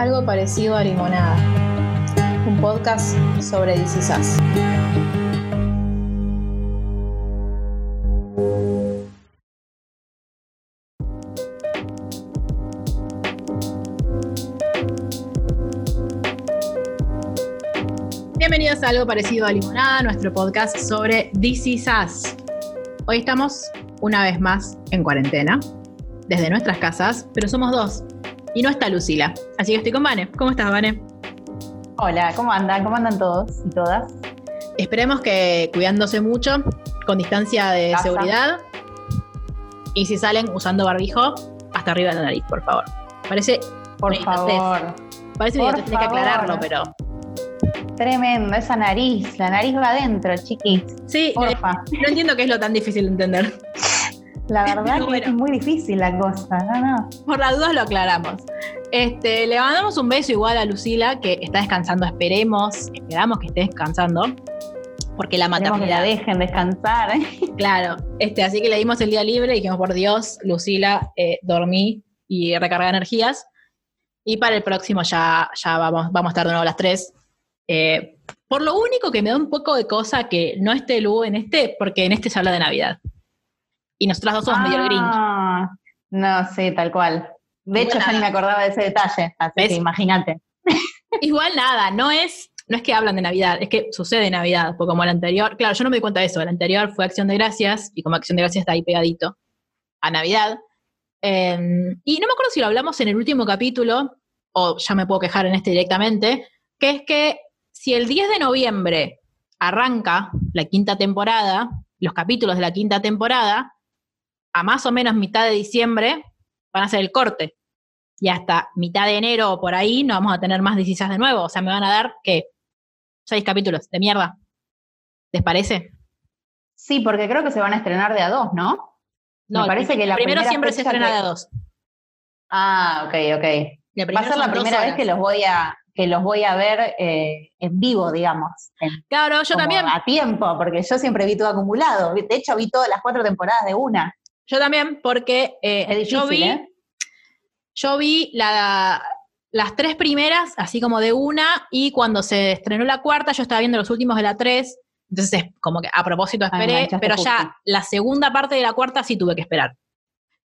algo parecido a Limonada, un podcast sobre DC Sass. Bienvenidos a algo parecido a Limonada, nuestro podcast sobre DC Sass. Hoy estamos una vez más en cuarentena, desde nuestras casas, pero somos dos y no está Lucila. Así que estoy con Vane. ¿Cómo estás, Vane? Hola, ¿cómo andan? ¿Cómo andan todos y todas? Esperemos que cuidándose mucho, con distancia de seguridad. Y si salen usando barbijo, hasta arriba de la nariz, por favor. Parece. Por favor. Parece que tenés que aclararlo, pero. Tremendo, esa nariz. La nariz va adentro, chiquis. Sí, Porfa. no entiendo qué es lo tan difícil de entender. La verdad que es muy difícil la cosa, no, no. Por las dudas lo aclaramos. Este, le mandamos un beso igual a Lucila, que está descansando, esperemos, esperamos que esté descansando, porque la maternidad... que la dejen descansar. Claro, este, así que le dimos el día libre y dijimos, por Dios, Lucila, eh, dormí y recarga energías. Y para el próximo ya, ya vamos, vamos a estar de nuevo a las tres. Eh, por lo único que me da un poco de cosa que no esté Lu en este, porque en este se habla de Navidad. Y nosotras dos somos medio Grinch. Ah, no, sí, tal cual. De hecho, ya ni me acordaba de ese detalle, así que imagínate. Igual nada, no es, no es que hablan de Navidad, es que sucede Navidad, porque como el anterior, claro, yo no me di cuenta de eso, el anterior fue Acción de Gracias, y como Acción de Gracias está ahí pegadito a Navidad. Em, y no me acuerdo si lo hablamos en el último capítulo, o ya me puedo quejar en este directamente, que es que si el 10 de noviembre arranca la quinta temporada, los capítulos de la quinta temporada, a más o menos mitad de diciembre van a hacer el corte. Y hasta mitad de enero o por ahí no vamos a tener más 16 de nuevo. O sea, me van a dar, ¿qué? Seis capítulos de mierda. ¿Les parece? Sí, porque creo que se van a estrenar de a dos, ¿no? No, me parece que la primero siempre se estrena de a dos. Ah, ok, ok. Va a ser la primera vez que los voy a, que los voy a ver eh, en vivo, digamos. claro, yo también. A tiempo, porque yo siempre vi todo acumulado. De hecho, vi todas las cuatro temporadas de una. Yo también, porque eh, yo vi, ¿eh? yo vi la, las tres primeras, así como de una, y cuando se estrenó la cuarta, yo estaba viendo los últimos de la tres, entonces como que a propósito esperé, pero ya la segunda parte de la cuarta sí tuve que esperar.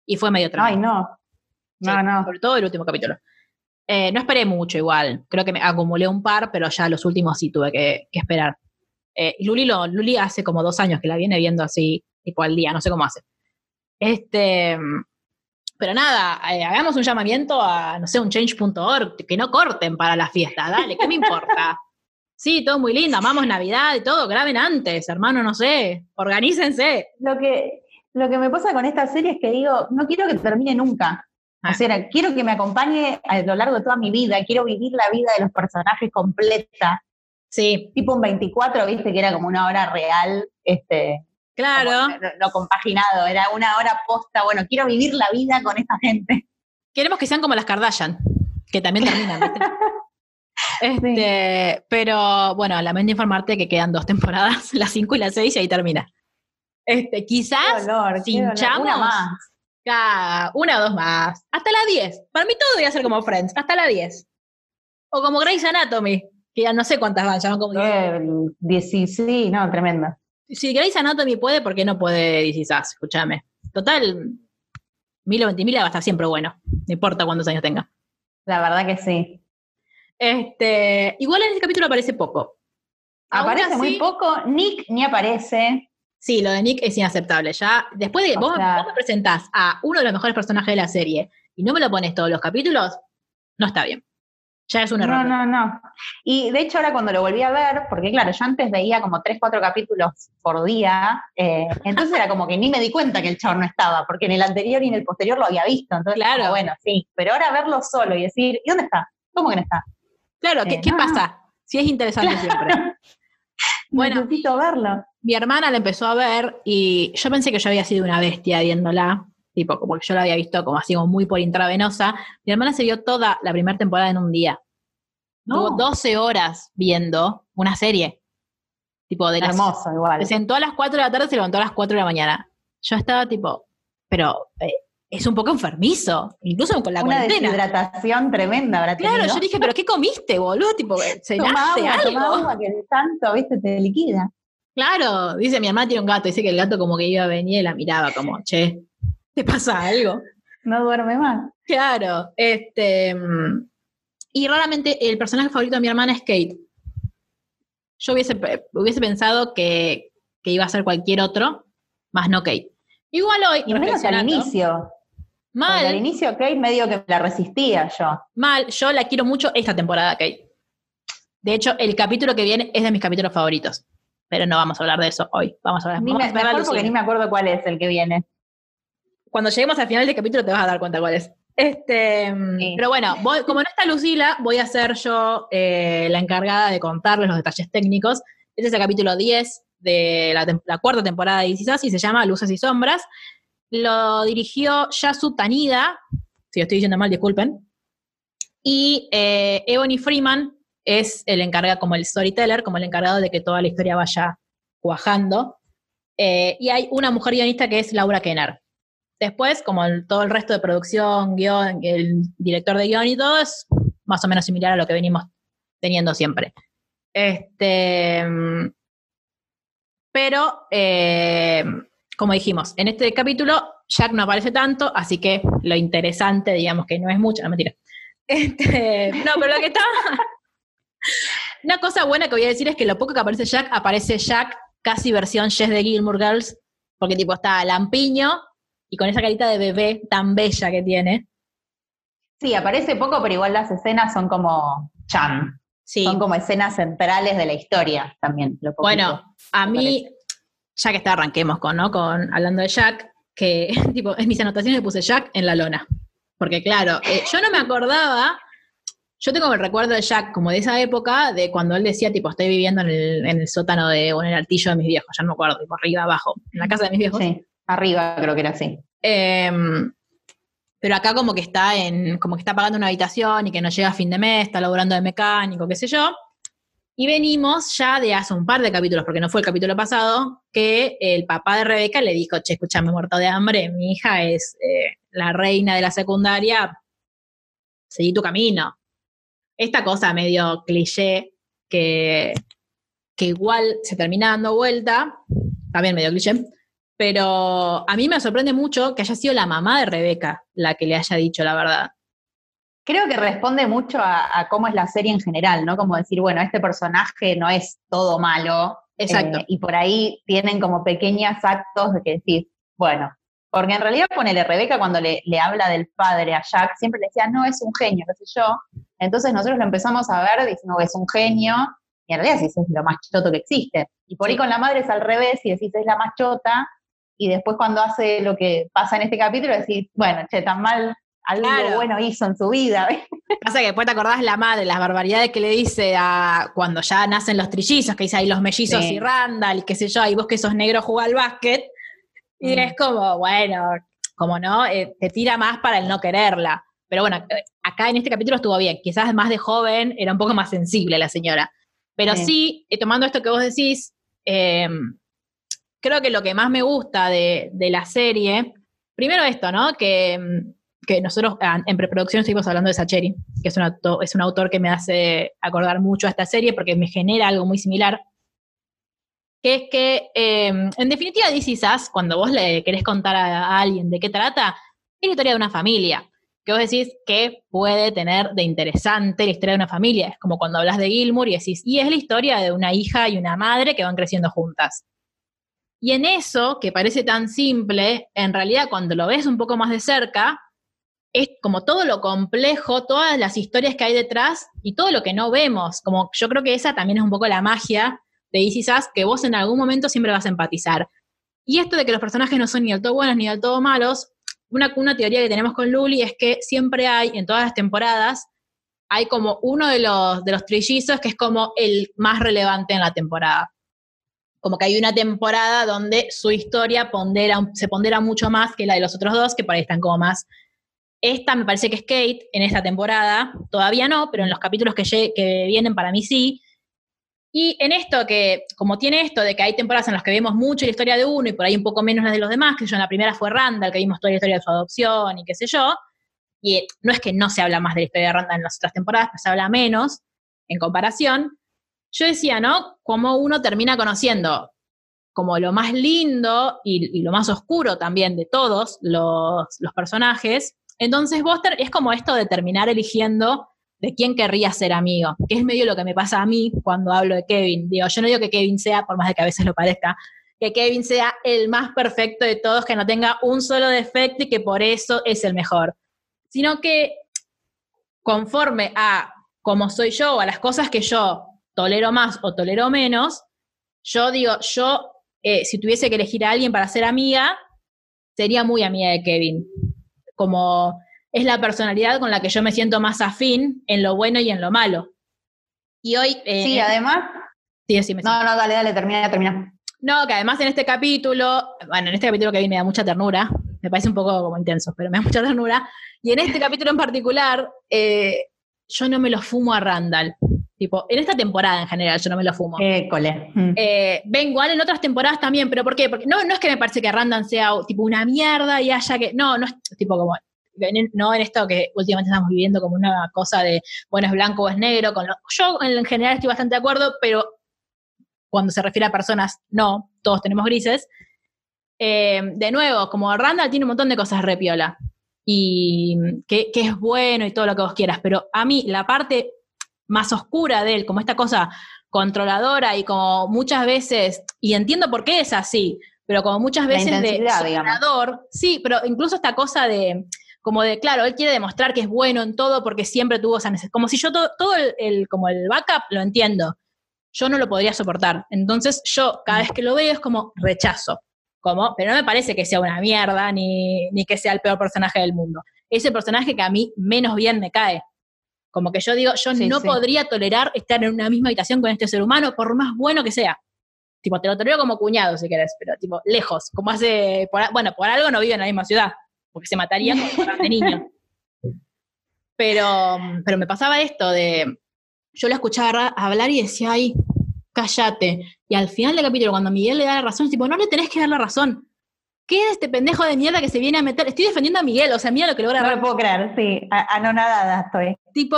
Y fue medio tremendo. Ay, no. No, no. Sobre todo el último capítulo. Eh, no esperé mucho igual, creo que me acumulé un par, pero ya los últimos sí tuve que, esperar. Luli, lo, Luli hace como dos años que la viene viendo así, tipo al día, no sé cómo hace. Este, pero nada, eh, hagamos un llamamiento a, no sé, un change.org, que no corten para la fiesta, dale, ¿qué me importa? Sí, todo muy lindo, amamos Navidad y todo, graben antes, hermano, no sé, organícense. Lo que, lo que me pasa con esta serie es que digo, no quiero que termine nunca. O ah. sea, quiero que me acompañe a lo largo de toda mi vida, quiero vivir la vida de los personajes completa. Sí. Tipo un 24, viste, que era como una hora real, este, Claro. Lo, compaginado, era una hora posta, bueno, quiero vivir la vida con esta gente. Queremos que sean como las Kardashian, que también terminan. Este, pero bueno, lamento informarte que quedan dos temporadas, las cinco y las seis, y ahí termina. Este, quizás hinchamos una más. una o dos más. Hasta la diez. Para mí todo debería ser como Friends, hasta la diez. O como Grey's Anatomy, que ya no sé cuántas van, ya van como eh, sí, no, tremenda si Grey's Anatomy puede, ¿por qué no puede DC Escúchame. Total, Milo Ventimiglia va a estar siempre bueno. No importa cuántos años tenga. La verdad que sí. Este, igual en este capítulo aparece poco. Aparece muy poco. Nick ni aparece. Sí, lo de Nick es inaceptable. Ya, después de vos, vos me presentás a uno de los mejores personajes de la serie y no me lo pones todos los capítulos, no está bien. Ya es un error. No, no, no. Y de hecho ahora cuando lo volví a ver, porque claro, yo antes veía como tres, cuatro capítulos por día, eh, entonces era como que ni me di cuenta que el chavo no estaba, porque en el anterior y en el posterior lo había visto. Entonces, claro. bueno, sí. Pero ahora verlo solo y decir, ¿y dónde está? ¿Cómo que no está? Claro, ¿qué, eh, pasa? Si es interesante siempre. Bueno, necesito verlo. Mi hermana la empezó a ver y yo pensé que yo había sido una bestia viéndola tipo, como que yo la había visto como así, como muy por intravenosa. Mi hermana se vio toda la primera temporada en un día. Tuvo 12 horas viendo una serie. Tipo, de Hermoso, igual. Se sentó a las 4 de la tarde y se levantó a las 4 de la mañana. Yo estaba tipo, pero, eh, es un poco enfermizo, incluso con la Una cuarentena. deshidratación tremenda habrá Claro, tenido. yo dije, ¿pero qué comiste, boludo? Tipo, Toma ¿cenaste agua, toma algo? agua, que de tanto, viste, te liquida. Claro, dice mi hermana tiene un gato, dice que el gato como que iba a venir y la miraba como, che, ¿te pasa algo? No duerme más. Claro, este. Y raramente el personaje favorito de mi hermana es Kate. Yo hubiese, hubiese pensado que, que iba a ser cualquier otro, más no Kate. Igual hoy, Y menos al inicio. Porque al mal, inicio Kate medio que la resistía yo. mal, yo la quiero mucho esta temporada, Kate. De hecho, el capítulo que viene es de mis capítulos favoritos. Pero no vamos a hablar de eso hoy. Vamos a hablar ver a mejor porque ni me acuerdo cuál es el que viene. Cuando lleguemos al final del capítulo te vas a dar cuenta cuál es. Este, Sí. Pero bueno, voy- como no está Lucila, voy a ser yo eh, la encargada de contarles los detalles técnicos. Este es el capítulo 10 de la, tem- la cuarta temporada de This Is Us y se llama Luces y Sombras. Lo dirigió Yasu Tanida, si lo estoy diciendo mal, disculpen. Y eh, Ebony Freeman es el encargado, como el storyteller, como el encargado de que toda la historia vaya cuajando. Eh, y hay una mujer guionista que es Laura Kenner. Después, como todo el resto de producción, guion, el director de guion y todo, es más o menos similar a lo que venimos teniendo siempre. Este, pero, eh, como dijimos, en este capítulo Jack no aparece tanto, así que lo interesante, digamos que no es mucho, no mentira. Este, no, pero lo que está. Una cosa buena que voy a decir es que lo poco que aparece Jack, aparece Jack casi versión Jess de Gilmore Girls, porque tipo está lampiño y con esa carita de bebé tan bella que tiene. Sí, aparece poco, pero igual las escenas son como Chan. Sí. Son como escenas centrales de la historia también. lo. Bueno, a mí, ya que está, arranquemos con, ¿no? Con hablando de Jack, que tipo, en mis anotaciones le puse Jack en la lona. Porque claro, eh, yo no me acordaba, yo tengo el recuerdo de Jack como de esa época, de cuando él decía, tipo, estoy viviendo en el, en el sótano de, o en el altillo de mis viejos, ya no me acuerdo, tipo, arriba, abajo, en la casa de mis viejos. Sí, arriba creo que era así. Em, pero acá como que está en, como que está pagando una habitación y que no llega a fin de mes, está laburando de mecánico, qué sé yo. Y venimos ya de hace un par de capítulos, porque no fue el capítulo pasado, que el papá de Rebeca le dijo, che, escúchame, muerto de hambre, mi hija es eh, la reina de la secundaria, seguí tu camino. Esta cosa medio cliché que, que igual se termina dando vuelta, también medio cliché, pero a mí me sorprende mucho que haya sido la mamá de Rebeca la que le haya dicho la verdad. Creo que responde mucho a, a cómo es la serie en general, ¿no? Como decir, bueno, este personaje no es todo malo. Exacto. eh, y por ahí tienen como pequeños actos de que decís, bueno, porque en realidad ponele Rebeca cuando le, le habla del padre a Jack, siempre le decía, no, es un genio, qué sé yo. Entonces nosotros lo empezamos a ver diciendo que es un genio, y en realidad sí es lo más choto que existe. Y por ahí con la madre es al revés, y decís es la más chota, y después cuando hace lo que pasa en este capítulo decís, bueno, che, tan mal, algo Claro. bueno hizo en su vida. Pasa que después te acordás la madre, las barbaridades que le dice a cuando ya nacen los trillizos, que dice ahí los mellizos Sí. y Randall, qué sé yo, y vos que sos negro jugá al básquet. Y Mm. es como, bueno, como no, Eh, te tira más para el no quererla. Pero bueno, eh, acá en este capítulo estuvo bien. Quizás más de joven era un poco más sensible la señora. Pero Sí. sí, eh, tomando esto que vos decís, eh, creo que lo que más me gusta de, la serie, primero esto, ¿no? Que, mm, que nosotros ah, en preproducción estuvimos hablando de Sacheri, que es un, es un autor que me hace acordar mucho a esta serie porque me genera algo muy similar. Que es que, eh, en definitiva, Us, cuando vos le querés contar a, a alguien de qué trata, es la historia de una familia. Que vos decís que puede tener de interesante la historia de una familia. Es como cuando hablas de Gilmour y decís, y es la historia de una hija y una madre que van creciendo juntas. Y en eso, que parece tan simple, en realidad cuando lo ves un poco más de cerca, es como todo lo complejo, todas las historias que hay detrás y todo lo que no vemos. Como yo creo que esa también es un poco la magia de Easy que vos en algún momento siempre vas a empatizar. Y esto de que los personajes no son ni del todo buenos ni del todo malos, una, una teoría que tenemos con Luli es que siempre hay, en todas las temporadas, hay como uno de los, de los trillizos que es como el más relevante en la temporada. Como que hay una temporada donde su historia se pondera mucho más que la de los otros dos, que por ahí están como más esta me parece que es Kate en esta temporada, todavía no, pero en los capítulos que, que vienen para mí sí. Y en esto que, como tiene esto de que hay temporadas en las que vemos mucho la historia de uno y por ahí un poco menos las de los demás, que yo en la primera fue Randall, que vimos toda la historia de su adopción y qué sé yo, y no es que no se habla más de la historia de Randall en las otras temporadas, pero se habla menos en comparación, yo decía, ¿no? Como uno termina conociendo como lo más lindo y, lo más oscuro también de todos los, los personajes. Entonces, Buster es como esto de terminar eligiendo de quién querría ser amigo, que es medio lo que me pasa a mí cuando hablo de Kevin. Digo, yo no digo que Kevin sea, por más de que a veces lo parezca, que Kevin sea el más perfecto de todos, que no tenga un solo defecto y que por eso es el mejor, sino que conforme a cómo soy yo, a las cosas que yo tolero más o tolero menos, yo digo, yo eh, si tuviese que elegir a alguien para ser amiga, sería muy amiga de Kevin. Como es la personalidad con la que yo me siento más afín en lo bueno y en lo malo. Y hoy... Eh, sí, además... Sí, decime, no, no, dale, dale, termina, termina. No, que además en este capítulo, bueno, en este capítulo mí me da mucha ternura, me parece un poco como intenso, pero me da mucha ternura, y en este capítulo en particular, eh, yo no me lo fumo a Randall. Tipo, en esta temporada en general yo no me lo fumo. Eh, cole. Eh, ven igual en otras temporadas también, pero ¿por qué? Porque no, no es que me parece que Randall sea tipo una mierda y haya que. No, no es tipo como no en esto que últimamente estamos viviendo como una cosa de, bueno, es blanco o es negro. Con yo en general estoy bastante de acuerdo, pero cuando se refiere a personas, no, todos tenemos grises. Eh, de nuevo, como Randall tiene un montón de cosas repiola y que, que, es bueno y todo lo que vos quieras, pero a mí la parte más oscura de él, como esta cosa controladora y como muchas veces, y entiendo por qué es así, pero como muchas veces de sí, pero incluso esta cosa de, como de, claro, él quiere demostrar que es bueno en todo porque siempre tuvo esa necesidad. Como si yo todo, todo el, como el backup lo entiendo. Yo no lo podría soportar. Entonces yo cada vez que lo veo es como rechazo. Como, pero no me parece que sea una mierda ni, ni que sea el peor personaje del mundo. Es el personaje que a mí menos bien me cae. Como que yo digo, yo no podría tolerar estar en una misma habitación con este ser humano, por más bueno que sea. Tipo, te lo tolero como cuñado, si querés, pero tipo, lejos. Como hace, bueno, por algo no vive en la misma ciudad porque se mataría como de niño. Pero, pero me pasaba esto de, yo lo escuchaba hablar y decía, ay, cállate. Y al final del capítulo, cuando Miguel le da la razón, tipo, no le tenés que dar la razón. ¿Qué es este pendejo de mierda que se viene a meter? Estoy defendiendo a Miguel, o sea, mira lo que logra. No lo puedo creer, sí, anonadada estoy. Tipo,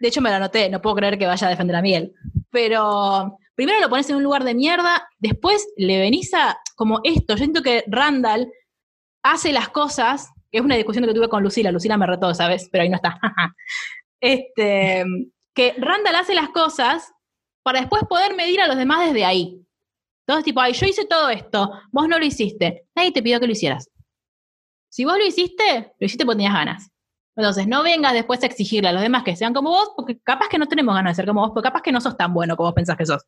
de hecho me lo anoté, no puedo creer que vaya a defender a Miguel. Pero primero lo pones en un lugar de mierda, después le venís a, como esto, yo siento que Randall hace las cosas, es una discusión que tuve con Lucila, Lucila me retó, ¿sabes? Pero ahí no está. este, que Randall hace las cosas para después poder medir a los demás desde ahí. Entonces, tipo, ay, yo hice todo esto, vos no lo hiciste, nadie te pidió que lo hicieras. Si vos lo hiciste, lo hiciste porque tenías ganas. Entonces, no vengas después a exigirle a los demás que sean como vos, porque capaz que no tenemos ganas de ser como vos, porque capaz que no sos tan bueno como vos pensás que sos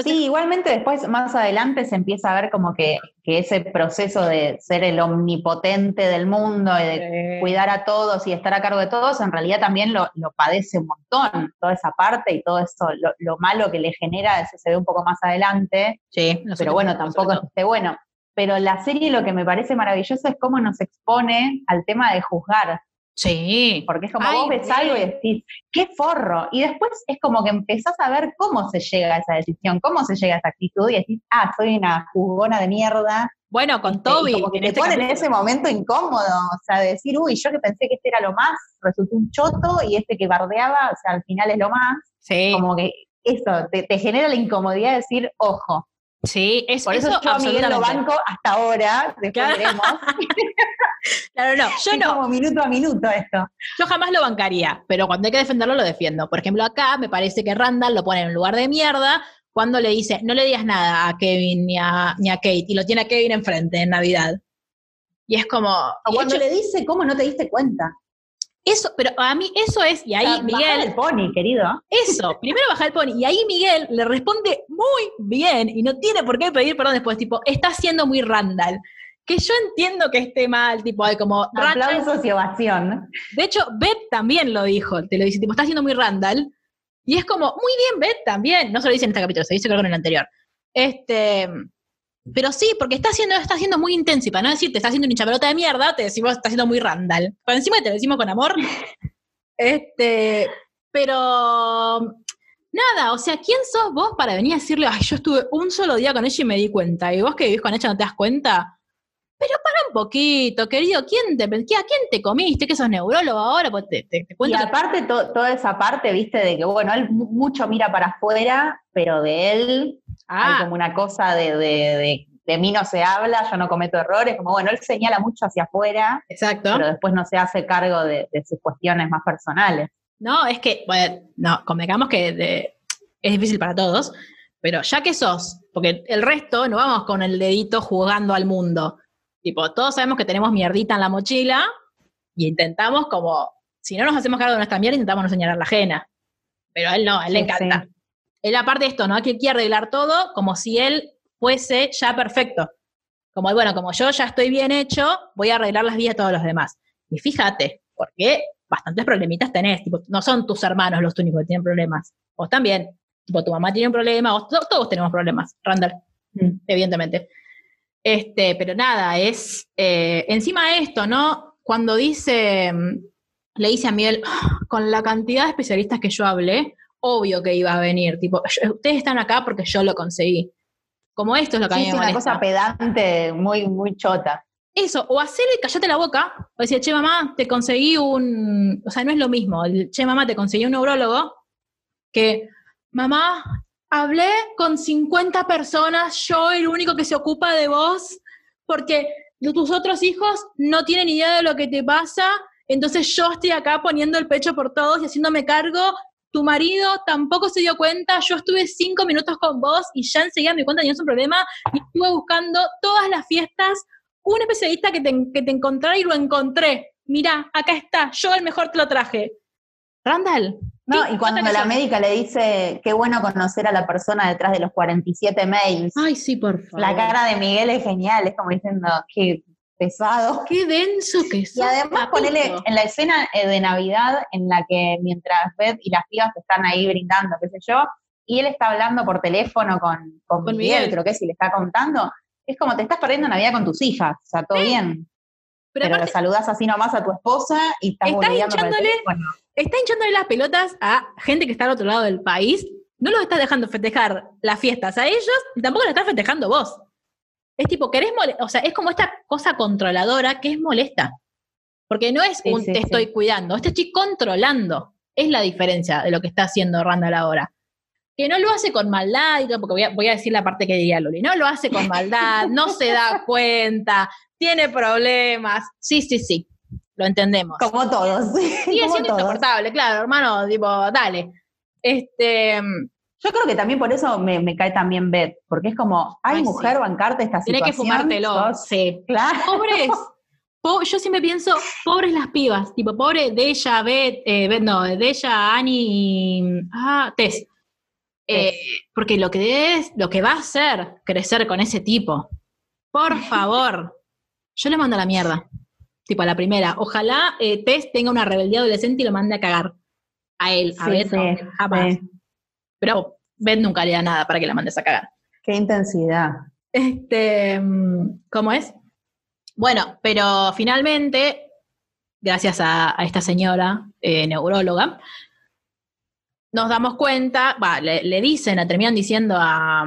sí, igualmente después, más adelante, se empieza a ver como que, ese proceso de ser el omnipotente del mundo y de cuidar a todos y estar a cargo de todos, en realidad también lo, padece un montón, toda esa parte y todo eso, lo, malo que le genera, eso se ve un poco más adelante. Sí, pero bueno, tampoco es que esté bueno. Pero la serie lo que me parece maravilloso es cómo nos expone al tema de juzgar. Sí. Porque es como vos ves algo y decís, qué forro. Y después es como que empezás a ver cómo se llega a esa decisión, cómo se llega a esa actitud y decís, ah, soy una jugona de mierda. Bueno, con este, Toby. como que te este ponen en ese momento incómodo, o sea, de decir, uy, yo que pensé que este era lo más, resultó un choto y este que bardeaba, o sea, al final es lo más. Sí. Como que eso, te, te genera la incomodidad de decir, ojo, Sí, es, Por eso, yo a Miguel lo banco hasta ahora, después claro. veremos. claro, no, yo no. como minuto a minuto esto. Yo jamás lo bancaría, pero cuando hay que defenderlo, lo defiendo. Por ejemplo, acá me parece que Randall lo pone en un lugar de mierda cuando le dice, no le digas nada a Kevin ni a, ni a Kate, y lo tiene a Kevin enfrente en Navidad. Y es como... O cuando le dice, ¿cómo no te diste cuenta? Eso, pero a mí eso es, y ahí Miguel. el pony, querido. Eso, primero baja el pony, y ahí Miguel le responde muy bien, y no tiene por qué pedir perdón después, tipo, está siendo muy Randall. Que yo entiendo que esté mal, tipo, hay como. Aplausos y ovación. De hecho, Beth también lo dijo, te lo dice, tipo, está siendo muy Randall. Y es como, muy bien, Beth también. No se lo dice en este capítulo, se dice creo en el anterior. Este. Pero sí, porque está haciendo, está haciendo muy intenso. Y para no decirte, está haciendo un hinchapelota de mierda, te decimos, está haciendo muy Randall. Por encima te lo decimos con amor. este, pero Nada, o sea, ¿quién sos vos para venir a decirle, ay, yo estuve un solo día con ella y me di cuenta, y vos que vivís con ella no te das cuenta? Pero para un poquito, querido, ¿quién te, ¿a quién te comiste? ¿Que sos neurólogo ahora? Pues te, te, cuento y aparte toda esa parte, viste, de que, bueno, él mucho mira para afuera, pero de él hay ah. como una cosa de, de, de, mí no se habla, yo no cometo errores, como, bueno, él señala mucho hacia afuera, Exacto. pero después no se hace cargo de, sus cuestiones más personales. No, es que, bueno, no, convengamos que es difícil para todos, pero ya que sos, porque el resto no vamos con el dedito jugando al mundo. Tipo, todos sabemos que tenemos mierdita en la mochila y intentamos como, si no nos hacemos cargo de nuestra mierda, intentamos no señalar la ajena. Pero a él no, a él le encanta. Él aparte de esto, ¿no? Que quiere arreglar todo como si él fuese ya perfecto. Como, bueno, como yo ya estoy bien hecho, voy a arreglar las vidas de todos los demás. Y fíjate, porque bastantes problemitas tenés, tipo, no son tus hermanos los únicos que tienen problemas, vos también, tipo, tu mamá tiene un problema, vos, todos tenemos problemas, Randall, mm. evidentemente. Este, pero nada, es eh, encima de esto, ¿no? Cuando dice, mm, le dice a Miel, ah, con la cantidad de especialistas que yo hablé, obvio que iba a venir, tipo, ustedes están acá porque yo lo conseguí. Como esto es lo que a mí me una cosa pedante, muy, muy chota. Eso, o hacerle callate la boca, o decir, che mamá, te conseguí un, o sea, no es lo mismo, che mamá, te conseguí un neurólogo, que mamá, hablé con 50 personas, yo el único que se ocupa de vos, porque tus otros hijos no tienen idea de lo que te pasa, entonces yo estoy acá poniendo el pecho por todos y haciéndome cargo. Tu marido tampoco se dio cuenta, yo estuve cinco minutos con vos y ya enseguida me cuenta que tenías un problema y estuve buscando todas las fiestas un especialista que te, que te encontrara y lo encontré. Mira, acá está, yo el mejor te lo traje. Randall. No, y cuando la médica le dice, qué bueno conocer a la persona detrás de los 47 mails. Ay, sí, por favor. La cara de Miguel es genial, es como diciendo, qué pesado. Qué denso que es. Y además ponele en la escena eh, de Navidad en la que mientras Beth y las pibas están ahí brindando, qué sé yo, y él está hablando por teléfono con, con, Miguel, creo que es, y le está contando, es como te estás perdiendo Navidad con tus hijas, o sea, todo bien. Pero, le saludas así nomás a tu esposa y estás está hinchándole, está hinchándole las pelotas a gente que está al otro lado del país. No los estás dejando festejar las fiestas a ellos y tampoco lo estás festejando vos. Es tipo, querés o sea, es como esta cosa controladora que es molesta. Porque no es un te estoy cuidando, te estoy controlando. Es la diferencia de lo que está haciendo Randall ahora. Que no lo hace con maldad, porque voy a, voy a decir la parte que diría Loli, no lo hace con maldad, no se da cuenta, tiene problemas. Sí, sí, sí, lo entendemos. Como todos. Sigue siendo insoportable, claro, hermano, tipo, dale. Este, yo creo que también por eso me, me cae también Beth, porque es como, hay mujer bancarte esta situación. Tiene que fumártelo. Sí. Claro. Pobres. yo siempre pienso, pobres las pibas, tipo, pobre de ella, Beth, eh, Beth no, de ella, Annie y, ah, Tess. Eh, porque lo que es, lo que va a hacer crecer con ese tipo, por favor, yo le mando a la mierda. Tipo a la primera. Ojalá eh, Tess tenga una rebeldía adolescente y lo mande a cagar. A él, a Beth, jamás. Pero Beth nunca le da nada para que la mandes a cagar. Qué intensidad. Este, ¿cómo es? Bueno, pero finalmente, gracias a, esta señora eh, neuróloga, nos damos cuenta, le, le, dicen, terminan diciendo a,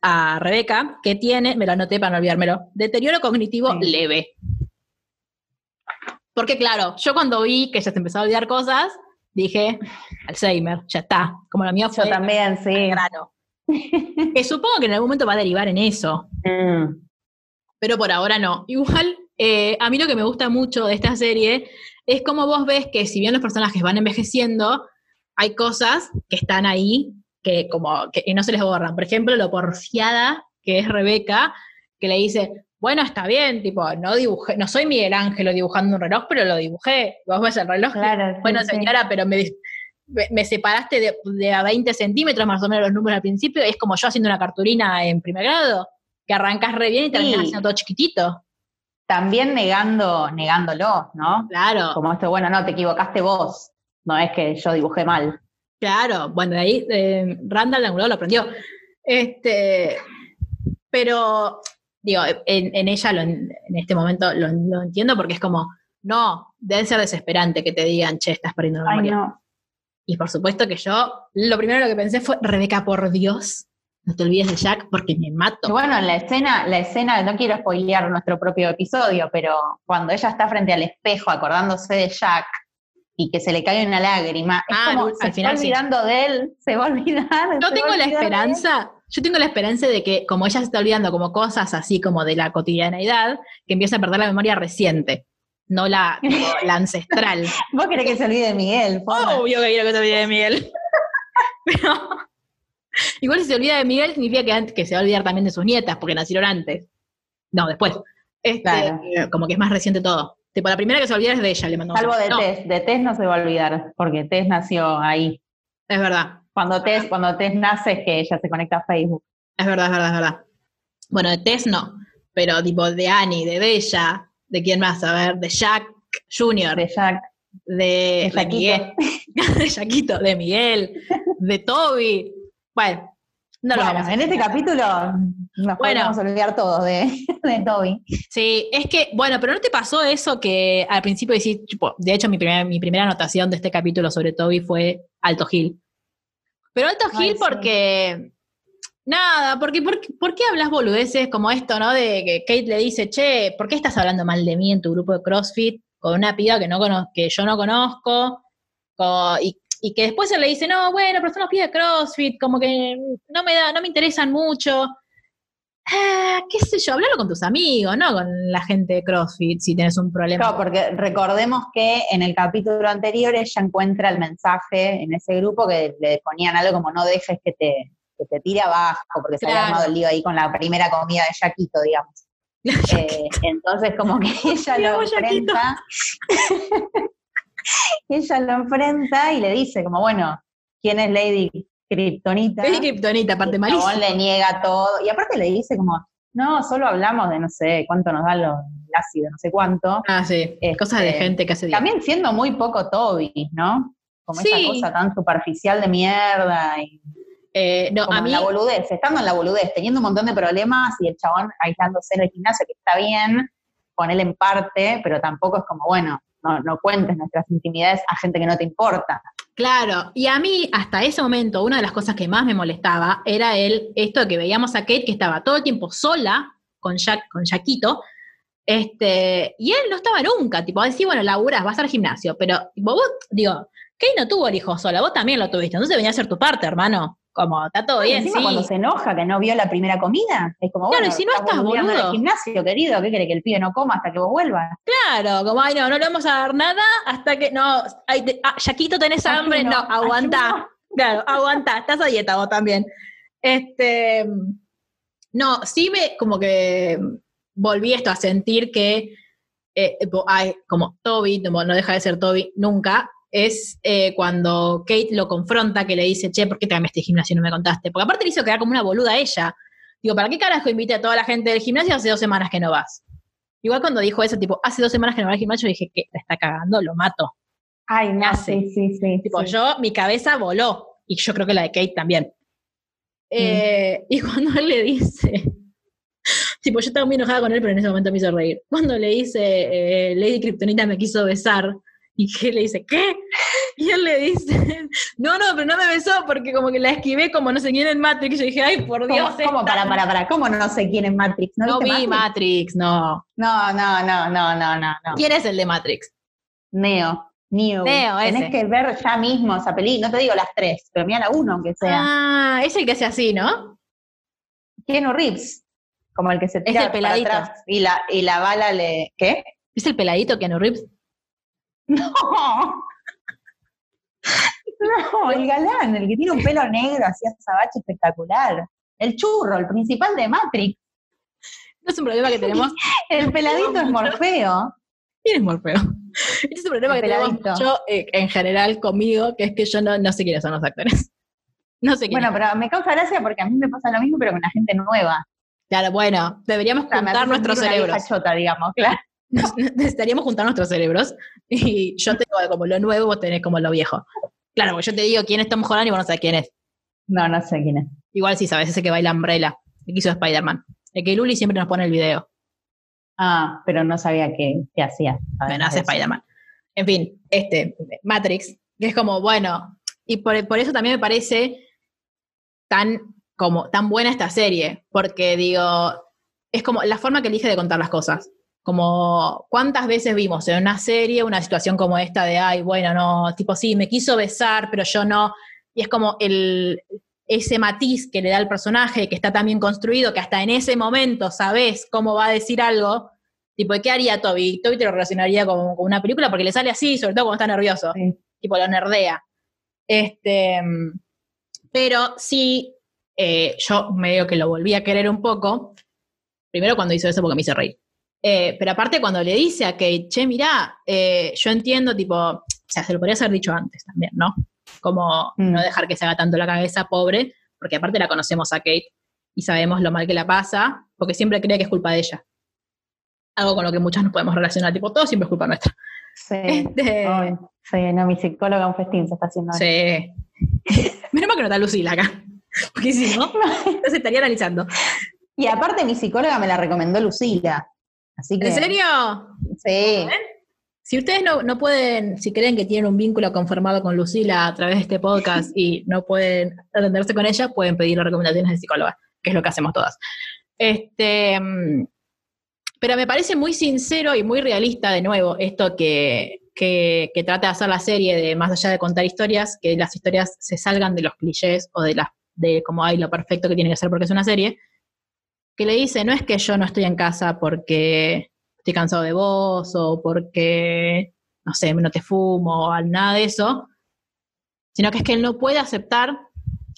a Rebeca que tiene, me lo anoté para no olvidármelo, deterioro cognitivo leve. Porque claro, yo cuando vi que ella se empezó a olvidar cosas, dije, Alzheimer, ya está. Como lo mío fue. Yo también, sí. Grano. que supongo que en algún momento va a derivar en eso. Mm. Pero por ahora no. Igual, eh, a mí lo que me gusta mucho de esta serie es como vos ves que si bien los personajes van envejeciendo, hay cosas que están ahí que como que no se les borran. Por ejemplo, lo porfiada que es Rebeca, que le dice, bueno, está bien, tipo, no dibujé, no soy Miguel Ángel dibujando un reloj, pero lo dibujé. Vos ves el reloj. bueno, señora, pero me, me, separaste de, a 20 centímetros más o menos los números al principio, y es como yo haciendo una cartulina en primer grado, que arrancas re bien y terminas haciendo todo chiquitito. También negando, negándolo, ¿no? Claro. Como esto, bueno, no, te equivocaste vos, no es que yo dibujé mal. Claro, bueno, de ahí eh, Randall Angulo lo aprendió. Este, pero, digo, en, ella en este momento lo, entiendo porque es como, no, debe ser desesperante que te digan, che, estás perdiendo la memoria. Y por supuesto que yo, lo primero lo que pensé fue, Rebeca, por Dios, no te olvides de Jack porque me mato. bueno, en la escena, la escena, no quiero spoilear nuestro propio episodio, pero cuando ella está frente al espejo acordándose de Jack y que se le cae una lágrima, es Ah, como al se final sí. olvidando de él, se va a olvidar. Yo tengo va la olvidar de esperanza, yo tengo la esperanza de que como ella se está olvidando como cosas así como de la cotidianeidad, que empiece a perder la memoria reciente, no la, ancestral. Vos querés que se olvide de Miguel, Forra. Obvio que quiero que se olvide de Miguel. Pero igual si se olvida de Miguel significa que, an- que se va a olvidar también de sus nietas, porque nacieron antes. No, después. Este, Claro. Como que es más reciente todo. Tipo, la primera que se va a olvidar es de ella, le mandamos. Salvo de no, Tess, de Tess no se va a olvidar, porque Tess nació ahí. Es verdad, Cuando Tess, cuando Tess nace es que ella se conecta a Facebook. es verdad, es verdad, es verdad. Bueno, de Tess no, pero tipo de Annie, de Bella, de quién más, a ver, de Jack Jr., De Jack, de, de de. Miguel, de Jaquito, de Miguel, de Toby. Bueno, no lo vamos a en este capítulo nos Bueno. podemos olvidar todos de, de Toby. Sí, es que, bueno, pero ¿no te pasó eso que al principio decís, tipo, de hecho mi primera, mi primera anotación de este capítulo sobre Toby fue Alto Gil? Pero Alto Ay, Gil sí. porque, nada, porque ¿por, ¿por qué hablas boludeces como esto, no? De que Kate le dice, che, ¿por qué estás hablando mal de mí en tu grupo de CrossFit con una piba que, no que yo no conozco? Co- y, y que después él le dice, no, bueno, pero son los pibes de CrossFit, como que no me da, no me interesan mucho. Ah, qué sé yo, hablalo con tus amigos, no con la gente de CrossFit si tienes un problema. Claro, porque recordemos que en el capítulo anterior ella encuentra el mensaje en ese grupo que le ponían algo como no dejes que te, que te tire abajo, porque se había armado el lío ahí con la primera comida de Yaquito, digamos. Eh, entonces como que ella lo enfrenta, ella lo enfrenta y le dice como, bueno, ¿quién es Lady Kryptonita? Es Kryptonita, aparte Y el le niega todo. Y aparte le dice como, no, solo hablamos de no sé cuánto nos da lo, el ácido, no sé cuánto. Ah, sí, Este, cosas de gente que hace. También siendo muy poco Toby, ¿no? Como Sí. esa cosa tan superficial de mierda y Eh, no, como a mí, la boludez, estando en la boludez, teniendo un montón de problemas y el chabón aislándose en el gimnasio, que está bien, con él en parte, pero tampoco es como, bueno, no, no cuentes nuestras intimidades a gente que no te importa. Claro, y a mí hasta ese momento una de las cosas que más me molestaba era el, esto de que veíamos a Kate que estaba todo el tiempo sola con Jack, con Jaquito, este, y él no estaba nunca, tipo, decir, bueno, laburás, vas al gimnasio, pero vos, digo, Kate no tuvo el hijo sola, vos también lo tuviste, entonces venía a ser tu parte, hermano, como, está todo bien, sí. cuando se enoja que no vio la primera comida, es como, Claro, bueno, y si no estás boludo. el gimnasio, querido, ¿qué quiere que el pibe no coma hasta que vos vuelvas? Claro, como, ay, no, no le vamos a dar nada hasta que, no, ay, te- ah, Yaquito, ¿tenés hambre? No, aguantá. ayuno. Claro, aguantá, estás a dieta vos también. Este, no, sí me, como que volví esto a sentir que, eh, como Toby, como no deja de ser Toby nunca, es eh, cuando Kate lo confronta, que le dice, che, ¿por qué te cambiaste de gimnasio y no me contaste? Porque aparte le hizo quedar como una boluda a ella. Digo, ¿para qué carajo invite a toda la gente del gimnasio hace dos semanas que no vas? Igual cuando dijo eso, tipo, hace dos semanas que no va al gimnasio, dije que la está cagando, lo mato. Ay, no, hace? sí, sí, sí. Tipo, sí. yo, mi cabeza voló. Y yo creo que la de Kate también. Eh, y cuando él le dice, tipo, yo estaba muy enojada con él, pero en ese momento me hizo reír. Cuando le dice, eh, Lady Kryptonita me quiso besar, y que le dice, ¿qué? Y él le dice, no, no, pero no me besó porque como que la esquivé como no sé quién en Matrix. Yo dije, ay, por Dios. ¿Cómo, cómo? Para, para, para, ¿cómo no sé quién es Matrix? ¿No, No vi Matrix? no. No, no, no, no, no, no. ¿Quién es el de Matrix? Neo. Neo. Neo, Tenés ese. que ver ya mismo esa película. No te digo las tres, pero mira la uno, aunque sea. Ah, es el que hace así, ¿no? Keanu Reeves. Como el que se tira el peladito. para atrás y la, y la bala le... ¿Qué? ¿Es el peladito Keanu Reeves? No. No, el galán, el que tiene un pelo negro, así azabache espectacular. El churro, el principal de Matrix. No es un problema que tenemos. El peladito es Morfeo. ¿Quién es Morfeo? Este es un problema El que tenemos peladito. mucho eh, en general conmigo, que es que yo no, no sé quiénes son los actores. No sé quiénes. Bueno, pero me causa gracia porque a mí me pasa lo mismo, pero con la gente nueva. claro, bueno, deberíamos O sea, nuestros una cerebros. vieja chota, digamos, claro. Nos- Necesitaríamos juntar nuestros cerebros. Y yo tengo como lo nuevo, vos tenés como lo viejo. Claro, porque yo te digo quién es Tom Holland y vos no sabés quién es. No, no sé quién es. Igual sí sabes, ese que baila Umbrella, el que hizo Spider-Man. El que Luli siempre nos pone el video. Ah, pero no sabía qué, qué hacía. Bueno, hace. Spider-Man. En fin, este, Matrix, que es como, bueno, Y por, por eso también me parece tan, como, tan buena esta serie, porque digo, es como la forma que elige de contar las cosas. Como, ¿cuántas veces vimos en una serie una situación como esta de, ay, bueno, no, tipo, sí, me quiso besar, pero yo no. Y es como el, ese matiz que le da el personaje, que está tan bien construido, que hasta en ese momento sabes cómo va a decir algo, tipo, ¿qué haría Toby? Toby te lo relacionaría con, una película porque le sale así, sobre todo cuando está nervioso, tipo, lo nerdea. Este, pero sí, eh, yo medio que lo volví a querer un poco, primero cuando hizo eso porque me hizo reír. Eh, pero aparte cuando le dice a Kate, che, mirá, eh, yo entiendo, tipo, o sea, se lo podría haber dicho antes también, ¿no? Como mm. no dejar que se haga tanto la cabeza, pobre, porque aparte la conocemos a Kate y sabemos lo mal que la pasa, porque siempre cree que es culpa de ella. Algo con lo que muchas nos podemos relacionar, tipo, todo siempre es culpa nuestra. Sí. Este... sí, no, mi psicóloga un festín se está haciendo. Sí. Menos mal que no está Lucila acá. Porque si no, se estaría analizando. Y aparte mi psicóloga me la recomendó Lucila. ¿En serio? Sí. Si ustedes no, pueden, si creen que tienen un vínculo conformado con Lucila a través de este podcast y no pueden atenderse con ella, pueden pedir las recomendaciones de psicóloga, que es lo que hacemos todas. Este, mm, pero me parece muy sincero y muy realista, de nuevo, esto que, que, trata de hacer la serie de más allá de contar historias, que las historias se salgan de los clichés o de las de como hay lo perfecto que tiene que ser porque es una serie, que le dice, no es que yo no estoy en casa porque estoy cansado de vos o porque, no sé, no te fumo o nada de eso, sino que es que él no puede aceptar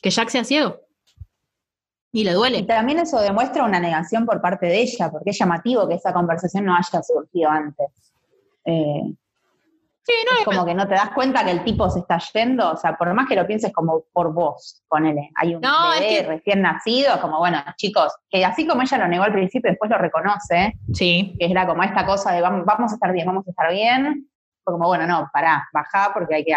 que Jack sea ciego. Y le duele. Y también eso demuestra una negación por parte de ella, porque es llamativo que esa conversación no haya surgido antes. Eh, es como que no te das cuenta que el tipo se está yendo, o sea, por más que lo pienses como por vos, ponele, hay un bebé recién nacido, como bueno, chicos, que así como ella lo negó al principio, después lo reconoce, sí. que era como esta cosa de vamos, a estar bien, vamos a estar bien, fue como bueno, no, pará, bajá porque hay que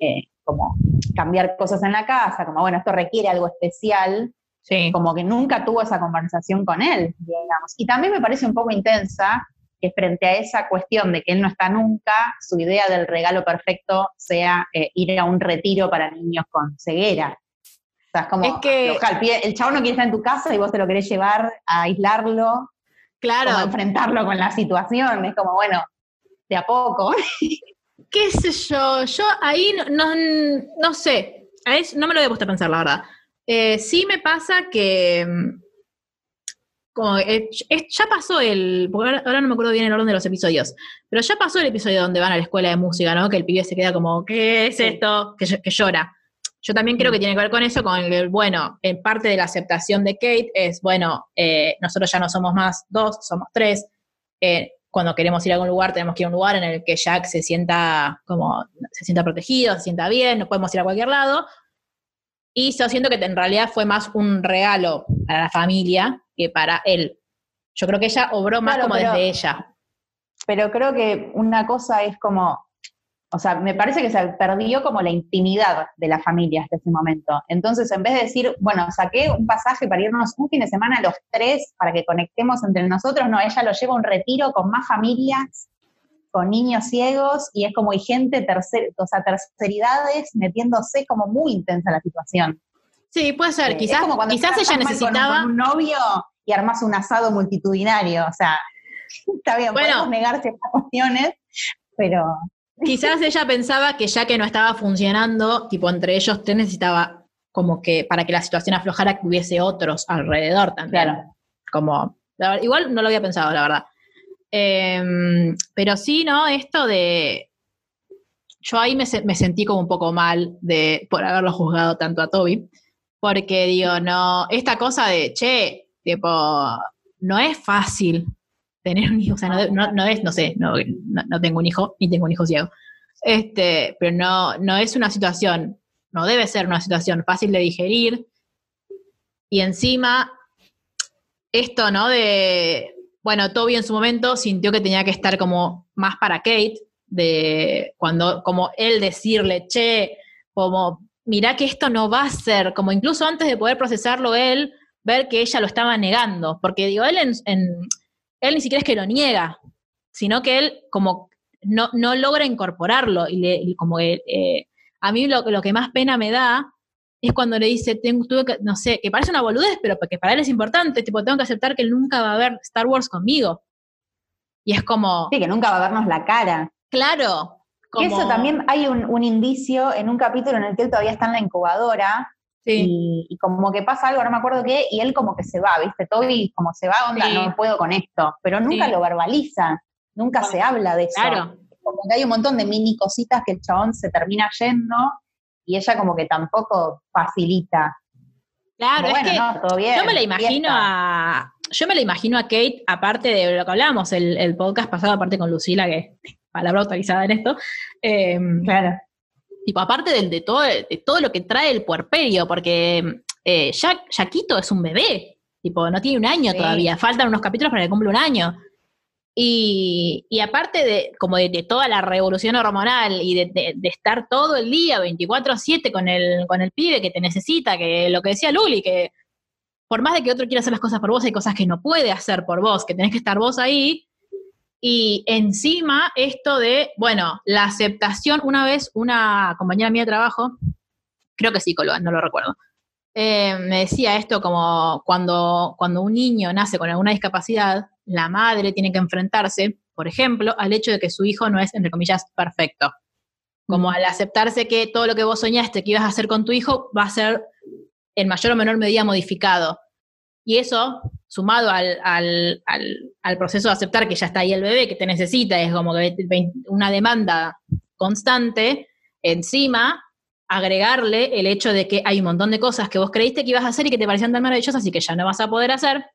eh, como cambiar cosas en la casa, como bueno, esto requiere algo especial, sí. como que nunca tuvo esa conversación con él, digamos. Y también me parece un poco intensa que frente a esa cuestión de que él no está nunca, su idea del regalo perfecto sea eh, ir a un retiro para niños con ceguera. O sea, es como, que, el, chavo no quiere estar en tu casa y vos te lo querés llevar a aislarlo, claro. a enfrentarlo con la situación. Es como, bueno, de a poco. ¿Qué sé yo? Yo ahí no, no, sé, no me lo he puesto a pensar, la verdad. Eh, sí me pasa que eh, ya pasó el, porque ahora, no me acuerdo bien el orden de los episodios, pero ya pasó el episodio donde van a la escuela de música, ¿no? Que el pibe se queda como, ¿qué es esto? Que, llora. Yo también creo que tiene que ver con eso, con el, bueno, en parte de la aceptación de Kate es, bueno, eh, nosotros ya no somos más dos, somos tres. Eh, cuando queremos ir a algún lugar, tenemos que ir a un lugar en el que Jack se sienta como, se sienta protegido, se sienta bien, no podemos ir a cualquier lado. Y yo siento que en realidad fue más un regalo para la familia que para él. Yo creo que ella obró más como desde ella. Pero creo que una cosa es como, o sea, me parece que se perdió como la intimidad de la familia hasta ese momento. Entonces, en vez de decir, bueno, saqué un pasaje para irnos un fin de semana los tres para que conectemos entre nosotros, no, ella lo lleva a un retiro con más familias, con niños ciegos, y es como hay gente, tercer, o sea, terceridades metiéndose como muy intensa la situación. Sí, puede ser. quizás, quizás ella necesitaba. un novio y armas un asado multitudinario. O sea, está bien, bueno, podemos negar ciertas cuestiones, pero. Quizás ella pensaba que ya que no estaba funcionando, tipo entre ellos te necesitaba como que para que la situación aflojara que hubiese otros alrededor también. Claro. Como, igual no lo había pensado, la verdad. Em, pero sí, ¿no? Esto de. Yo ahí me, me, sentí como un poco mal de por haberlo juzgado tanto a Toby porque digo, no, esta cosa de, che, tipo, no es fácil tener un hijo, o sea, no, es, no sé, no, no, tengo un hijo, ni tengo un hijo ciego, este, pero no, no es una situación, no debe ser una situación fácil de digerir, y encima, esto, ¿no? De, bueno, Toby en su momento sintió que tenía que estar como más para Kate, de cuando, como él decirle, che, como mirá que esto no va a ser, como incluso antes de poder procesarlo él, ver que ella lo estaba negando, porque digo, él, en, él ni siquiera es que lo niega, sino que él como no, no logra incorporarlo y, le, como eh, A mí lo, lo que más pena me da es cuando le dice, tengo, tuve que, no sé, que parece una boludez, pero que para él es importante, tipo, tengo que aceptar que él nunca va a ver Star Wars conmigo. Y es como... Sí, que nunca va a vernos la cara. Claro. Y eso también hay un, indicio en un capítulo en el que él todavía está en la incubadora y, como que pasa algo, no me acuerdo qué, y él como que se va, ¿viste? Toby como se va, onda, no puedo con esto, pero nunca lo verbaliza, nunca se habla de eso. Claro. Como que hay un montón de mini cositas que el chabón se termina yendo y ella como que tampoco facilita. Claro, es que yo me la imagino a yo me la imagino a Kate, aparte de lo que hablábamos el, el podcast pasado, aparte con Lucila, que palabra autorizada en esto, em, claro. Tipo, aparte de, de, todo, de todo lo que trae el puerperio, porque eh, Jaquito es un bebé, tipo, no tiene un año todavía, faltan unos capítulos para que cumpla un año. Y, aparte de, como de, toda la revolución hormonal y de, estar todo el día 24-7 con el, con el pibe que te necesita, que lo que decía Luli, que por más de que otro quiera hacer las cosas por vos, hay cosas que no puede hacer por vos, que tenés que estar vos ahí. Y encima esto de, bueno, la aceptación, una vez una compañera mía de trabajo, creo que psicóloga, no lo recuerdo, eh, me decía esto como cuando, cuando un niño nace con alguna discapacidad, la madre tiene que enfrentarse, por ejemplo, al hecho de que su hijo no es, entre comillas, perfecto. Como al aceptarse que todo lo que vos soñaste que ibas a hacer con tu hijo va a ser en mayor o menor medida modificado. Y eso, sumado al, proceso de aceptar que ya está ahí el bebé, que te necesita, es como que una demanda constante, encima agregarle el hecho de que hay un montón de cosas que vos creíste que ibas a hacer y que te parecían tan maravillosas y que ya no vas a poder hacer,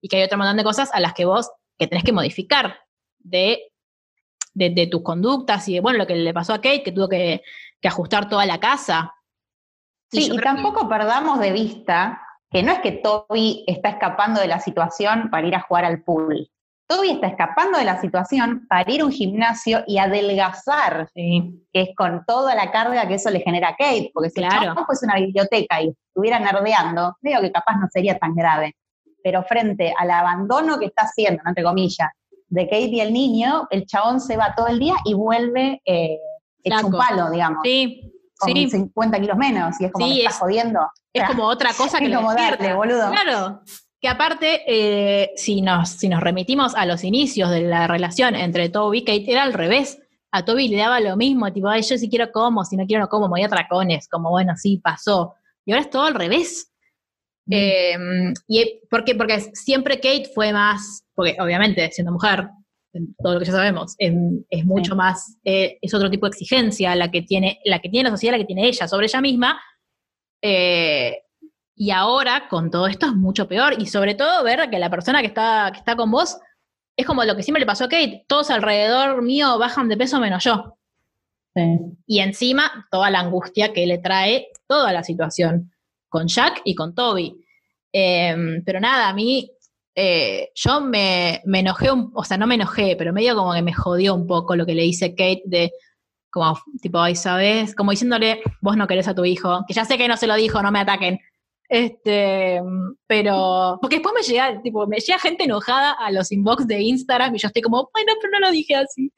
y que hay otro montón de cosas a las que vos que tenés que modificar de, de, tus conductas y de, bueno, lo que le pasó a Kate, que tuvo que, ajustar toda la casa. Sí, y, tampoco perdamos de vista que no es que Toby está escapando de la situación para ir a jugar al pool. Toby está escapando de la situación para ir a un gimnasio y adelgazar, que es con toda la carga que eso le genera a Kate, porque si claro. no fuese una biblioteca y estuviera nerdeando, digo que capaz no sería tan grave pero frente al abandono que está haciendo, entre comillas, de Kate y el niño, el chabón se va todo el día y vuelve eh, hecho un palo, digamos. Sí. Con 50 kilos menos, y es como que está jodiendo. Es como otra cosa que como boludo. Claro. Que aparte, eh, si, nos, si nos remitimos a los inicios de la relación entre Toby y Kate, era al revés. A Toby le daba lo mismo, tipo, Ay, yo si quiero como, si no quiero no como, me voy a tracones, como bueno, sí, pasó. Y ahora es todo al revés. Em, y porque, porque siempre Kate fue más, porque obviamente siendo mujer, todo lo que ya sabemos, es, mucho más, eh, es otro tipo de exigencia la que tiene, la que tiene la sociedad, la que tiene ella sobre ella misma. Eh, y ahora con todo esto es mucho peor. Y sobre todo ver que la persona que está, que está con vos es como lo que siempre le pasó a Kate, todos alrededor mío bajan de peso menos yo. Y encima toda la angustia que le trae toda la situación con Jack y con Toby. Em, pero nada, a mí, eh, yo me, enojé, o sea, no me enojé, pero medio como que me jodió un poco lo que le dice Kate de, como, tipo, ahí sabes, como diciéndole, vos no querés a tu hijo, que ya sé que no se lo dijo, no me ataquen. Este, pero, porque después me llega, tipo, me llega gente enojada a los inbox de Instagram y yo estoy como, bueno, pero no lo dije así.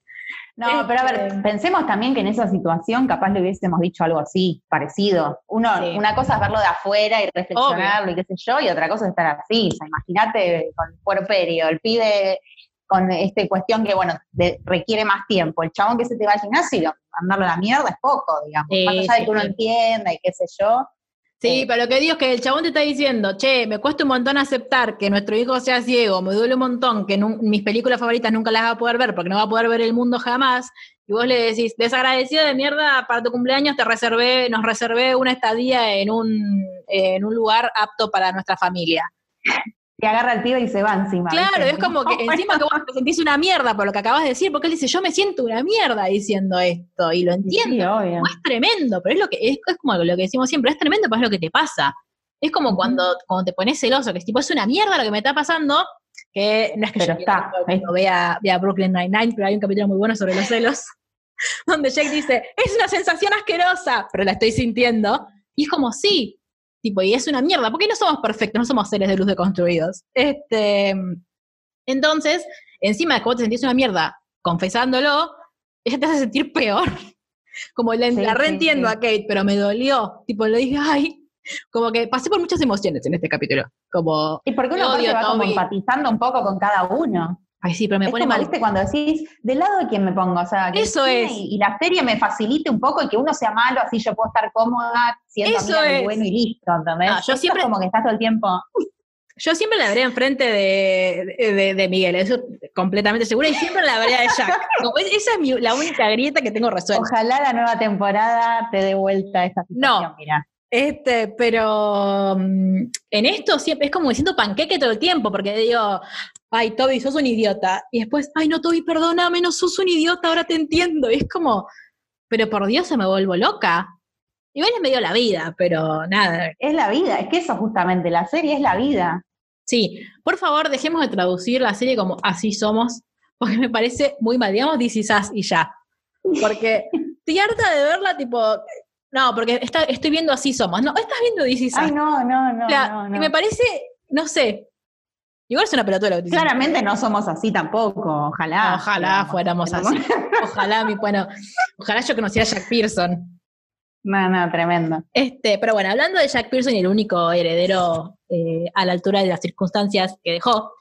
No, pero a ver, este, pensemos también que en esa situación capaz le hubiésemos dicho algo así, parecido. Uno, Una cosa es verlo de afuera y reflexionarlo y qué sé yo, y otra cosa es estar así. O sea, imagínate con el puerperio, el pibe con esta cuestión que, bueno, requiere más tiempo. El chabón que se te va al gimnasio, mandarlo a la mierda es poco, digamos. más allá de que uno entienda y qué sé yo, Sí, pero lo que digo es que el chabón te está diciendo, che, me cuesta un montón aceptar que nuestro hijo sea ciego, me duele un montón que mis películas favoritas nunca las va a poder ver porque no va a poder ver el mundo jamás, y vos le decís, desagradecido de mierda, para tu cumpleaños te reservé, nos reservé una estadía en un, en un lugar apto para nuestra familia te agarra el pibe y se va encima. Claro, es como que encima que vos te sentís una mierda por lo que acabas de decir, porque él dice, yo me siento una mierda diciendo esto, y lo entiendo. es tremendo, pero es lo que, es, como lo que decimos siempre, es tremendo, pero es lo que te pasa. Es como cuando, cuando te pones celoso, que es tipo, es una mierda lo que me está pasando, que no es que yo está, vea, vea Brooklyn Nine-Nine, pero hay un capítulo muy bueno sobre los celos, donde Jake dice, es una sensación asquerosa, pero la estoy sintiendo. Y es como, sí, Tipo, y es una mierda, porque no somos perfectos, no somos seres de luz deconstruidos. Este, entonces, encima de que vos te sentís una mierda confesándolo, ella te hace sentir peor. Como la, Sí, la sí, reentiendo sí. a Kate, pero me dolió. Tipo, le dije, ay. Como que pasé por muchas emociones en este capítulo. Como, Y porque uno odio, va como empatizando un poco con cada uno. Ay, sí, pero me es pone como, mal. viste, cuando decís, ¿del lado de quién me pongo? O sea, que Eso es. Y, y la serie me facilite un poco y que uno sea malo, así yo puedo estar cómoda, siendo Eso es. bueno y listo, ¿entendés? No, yo Esto es siempre- como que estás todo el tiempo... Yo siempre la habría enfrente de, de, de Miguel, eso completamente segura, y siempre la habría de Jack. Esa es mi- la única grieta que tengo resuelta. Ojalá la nueva temporada te dé vuelta a esa situación, No. mira. Este, pero mm, en esto siempre es como diciendo panqueque todo el tiempo, porque digo, ay, Toby, sos un idiota. Y después, ay, no, Toby, perdóname, no sos un idiota, ahora te entiendo. Y es como, pero por Dios se me vuelvo loca. Igual es medio la vida, pero nada. Es la vida, es que eso justamente, la serie es la vida. Sí, por favor, dejemos de traducir la serie como así somos, porque me parece muy mal. Digamos This is Us y ya. Porque estoy harta de verla, tipo, no, porque está, estoy viendo así somos. No, estás viendo This. Ay, no, no, no, O sea, no, y no. me parece, no sé, igual es una pelotuda lo que Claramente no somos así tampoco, ojalá. Ojalá fuéramos así. Ojalá, mi, bueno, ojalá yo conociera a Jack Pearson. No, no, tremendo. Este, pero bueno, hablando de Jack Pearson y el único heredero eh, a la altura de las circunstancias que dejó,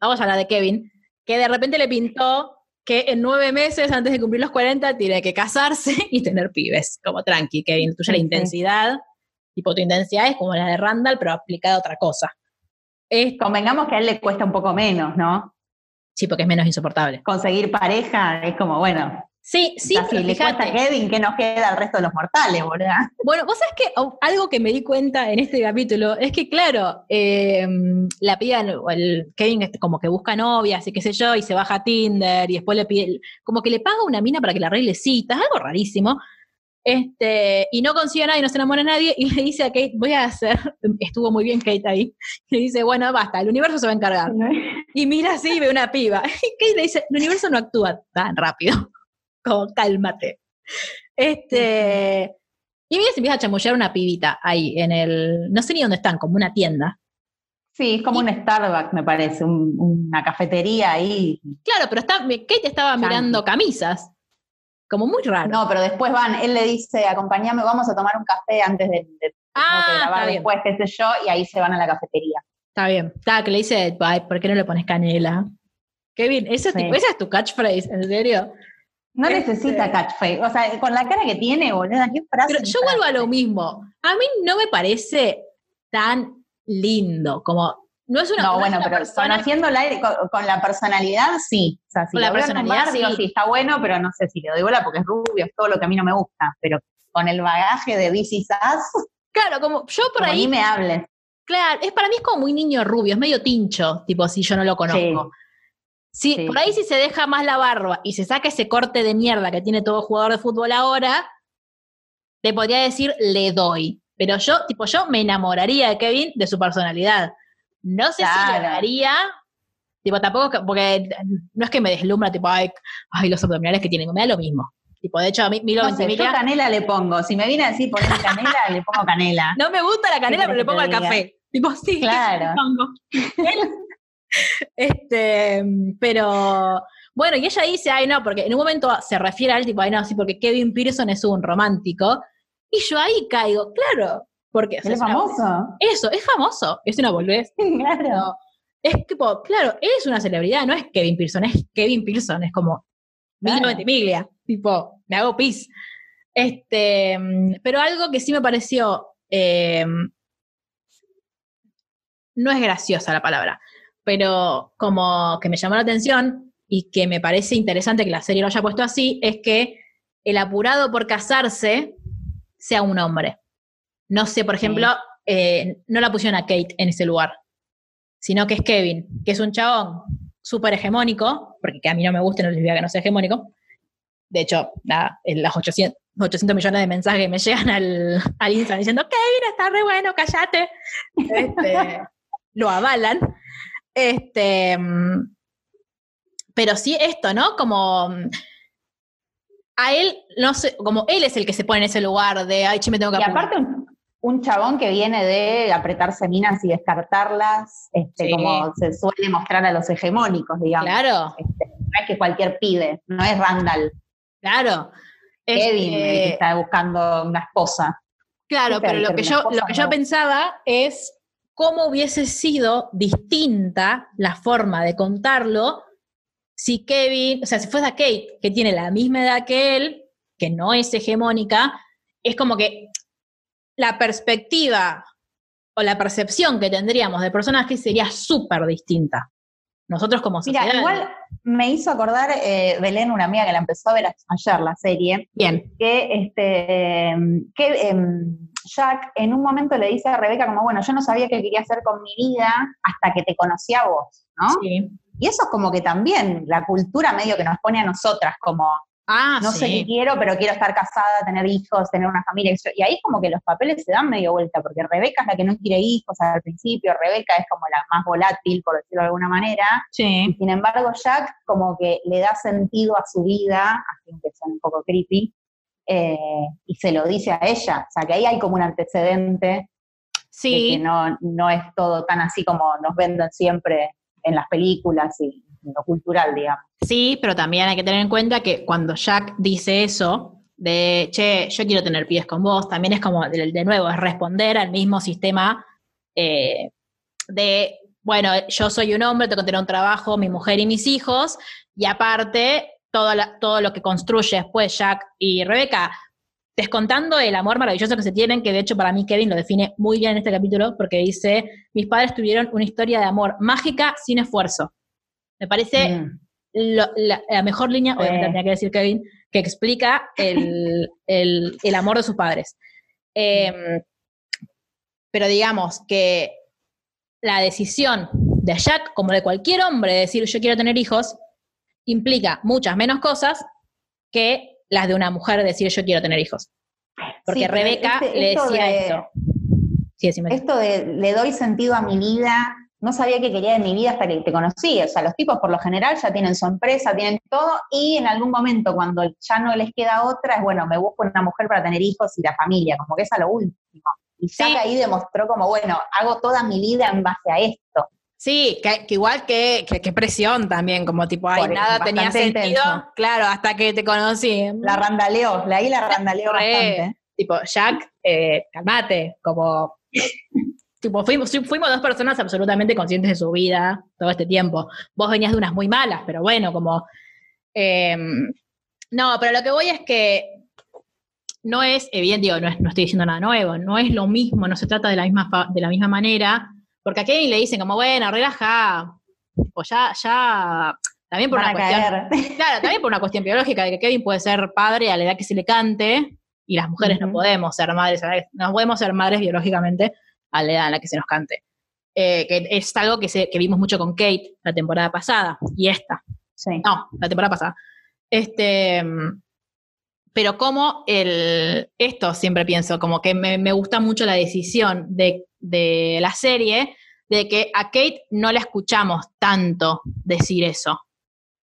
vamos a hablar de Kevin, que de repente le pintó que en nueve meses antes de cumplir los 40 tiene que casarse y tener pibes. Como tranqui, Kevin, tuya la intensidad, tipo tu intensidad es como la de Randall, pero aplicada a otra cosa. Es, Convengamos que a él le cuesta un poco menos, ¿no? sí, porque es menos insoportable. Conseguir pareja es como, bueno, Sí, sí, así pero le cuesta a. Kevin, ¿qué nos queda al resto de los mortales, boludo? Bueno, vos sabés que algo que me di cuenta en este capítulo es que, claro, eh, la piba, o el Kevin como que busca novias y qué sé yo, y se baja a Tinder y después le pide, como que le paga una mina para que le arregle citas, algo rarísimo. Este, y no consigue a nadie, no se enamora a nadie, y le dice a Kate, voy a hacer, estuvo muy bien Kate ahí, le dice, bueno, basta, el universo se va a encargar. Y mira así y ve una piba. Y Kate le dice, el universo no actúa tan rápido. Como, cálmate. Este. Y mira, se empieza a chamullar una pibita ahí en el. No sé ni dónde están, como una tienda. Sí, es como un Starbucks, me parece, un- una cafetería ahí. Claro, pero está, Kate estaba mirando camisas. Como muy raro. No, pero después van, él le dice, acompáñame, vamos a tomar un café antes de, ah, que grabar bien. después, qué sé yo, y ahí se van a la cafetería. Está bien. Está, que le dice, "Ay, ¿por qué no le pones canela? Kevin, esa es, Sí. esa es tu catchphrase, ¿en serio? No Este- necesita catchphrase, o sea, con la cara que tiene, boludo, ¿qué frase? Pero yo vuelvo a lo mismo. A mí no me parece tan lindo como. No es una, No, no bueno, una pero persona conociendo la- con, con la personalidad, sí. O sea, si Con la personalidad, digo, sí. sí, está bueno, pero no sé si le doy bola porque es rubio, es todo lo que a mí no me gusta. Pero con el bagaje de Is Us, Claro, como yo por como ahí me hables. Claro, es para mí es como muy niño rubio, es medio tincho, tipo si yo no lo conozco. Sí, Sí. por ahí si se deja más la barba y se saca ese corte de mierda que tiene todo jugador de fútbol ahora, te podría decir le doy. Pero yo, tipo, yo me enamoraría de Kevin de su personalidad. No sé si le daría, tipo, tampoco, que- porque no es que me deslumbra, tipo, ay, ay, los abdominales que tienen, me da lo mismo. Tipo, de hecho, a mí Milo No sé, yo Ventimiglia- canela le pongo. Si me viene así poner canela, le pongo canela. no me gusta la canela, pero le pongo al café. Tipo, sí, Claro. le pongo. este, pero bueno, y ella dice, ay no, porque en un momento se refiere al tipo, ay no, sí, porque Kevin Pearson es un romántico. Y yo ahí caigo, claro, porque o sea, ¿Él es una- famoso? eso, es famoso, es una boludez. claro. Es tipo, claro, es una celebridad, no es Kevin Pearson, es Kevin Pearson, es como Milo Claro. Ventimiglia, tipo, me hago pis. Este, mm, pero algo que sí me pareció, eh, no es graciosa la palabra, pero como que me llamó la atención y que me parece interesante que la serie lo haya puesto así, es que el apurado por casarse sea un hombre. No sé, por ejemplo, eh, no la pusieron a Kate en ese lugar, sino que es Kevin, que es un chabón súper hegemónico, porque que a mí no me gusta, no les diga que no sea hegemónico. De hecho, nada, en las 800, 800 millones de mensajes que me llegan al, al Instagram diciendo, Kevin, está re bueno, cállate. Este, lo avalan. Este, pero sí esto, ¿no? Como a él, no sé, como él es el que se pone en ese lugar de, ay, che, me tengo que Y apurar". aparte un, chabón que viene de apretarse minas y descartarlas, este, Sí. como se suele mostrar a los hegemónicos, digamos. Claro, Este, no es que cualquier pibe, no es Randall. claro. Kevin Este, está buscando una esposa. Claro, pero lo que, yo, lo que yo no. pensaba es cómo hubiese sido distinta la forma de contarlo si Kevin, o sea, si fuese a Kate, que tiene la misma edad que él, que no es hegemónica, es como que la perspectiva o la percepción que tendríamos de personaje sería súper distinta. Nosotros como sociedad. Mira, igual me hizo acordar eh, Belén, una amiga que la empezó a ver ayer la serie, Bien. que este em, que em, Jack en un momento le dice a Rebeca como, bueno, yo no sabía qué quería hacer con mi vida hasta que te conocí a vos, ¿no? Sí. Y eso es como que también la cultura medio que nos pone a nosotras como, Ah, no sé qué quiero, pero quiero estar casada, tener hijos, tener una familia. Y ahí como que los papeles se dan medio vuelta, porque Rebeca es la que no quiere hijos al principio, Rebeca es como la más volátil, por decirlo de alguna manera, y sin embargo Jack como que le da sentido a su vida, así que son un poco creepy, eh, y se lo dice a ella. O sea, que ahí hay como un antecedente de Sí. que no, no es todo tan así como nos venden siempre en las películas y cultural, digamos. Sí, pero también hay que tener en cuenta que cuando Jack dice eso, de, che, yo quiero tener pies con vos, también es como, de, de nuevo, es responder al mismo sistema eh, de, bueno, yo soy un hombre, tengo que tener un trabajo, mi mujer y mis hijos, y aparte, todo, todo lo que construye después Jack y Rebeca, descontando el amor maravilloso que se tienen, que de hecho para mí Kevin lo define muy bien en este capítulo, porque dice, mis padres tuvieron una historia de amor mágica sin esfuerzo. Me parece Mm. lo- la, la mejor línea, obviamente tenía que decir Kevin, que explica el, el- el amor de sus padres. Eh, pero digamos que la decisión de Jack, como de cualquier hombre, de decir yo quiero tener hijos, implica muchas menos cosas que las de una mujer de decir yo quiero tener hijos. Porque Sí, Rebeca este- le decía de- esto. Sí. Esto de le doy sentido a mi vida, no sabía qué quería en mi vida hasta que te conocí. O sea, los tipos por lo general ya tienen su empresa, tienen todo, y en algún momento cuando ya no les queda otra, es bueno, me busco una mujer para tener hijos y la familia, como que es a lo último. Y Jack Sí. ahí demostró como, bueno, hago toda mi vida en base a esto. Sí, que, que igual que, que, que presión también, como tipo, ay, nada tenía sentido. intenso. Claro, hasta que te conocí. La randaleó, la ahí la randaleó bastante. Tipo, Jack, eh, calmate, como. tipo, fuimos, fuimos dos personas absolutamente conscientes de su vida todo este tiempo. Vos venías de unas muy malas, pero bueno, como. eh, no, pero lo que voy es que no es, evidente, digo, no, es- no estoy diciendo nada nuevo, no es lo mismo, no se trata de la misma, de la misma manera, porque a Kevin le dicen como, bueno, relaja, tipo, ya, ya, también por Van una cuestión, claro, también por una cuestión biológica, de que Kevin puede ser padre a la edad que se le cante, y las mujeres no podemos ser madres, no podemos ser madres biológicamente a la edad en la que se nos cante. Eh, que es algo que, se- que vimos mucho con Kate la temporada pasada y esta. Sí. No, la temporada pasada. Este, mm, pero como el, esto siempre pienso, como que me, me gusta mucho la decisión de, de la serie de que a Kate no la escuchamos tanto decir eso.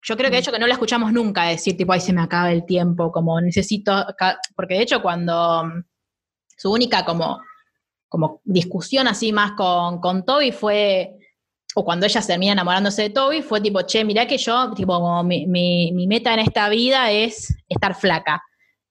Yo creo que de hecho que no la escuchamos nunca decir tipo, ay, se me acaba el tiempo, como necesito, ca-", porque de hecho cuando mm, su única como, como discusión así más con, con Toby fue, o cuando ella termina enamorándose de Toby, fue tipo, che, mirá que yo, tipo, mi, mi, meta en esta vida es estar flaca,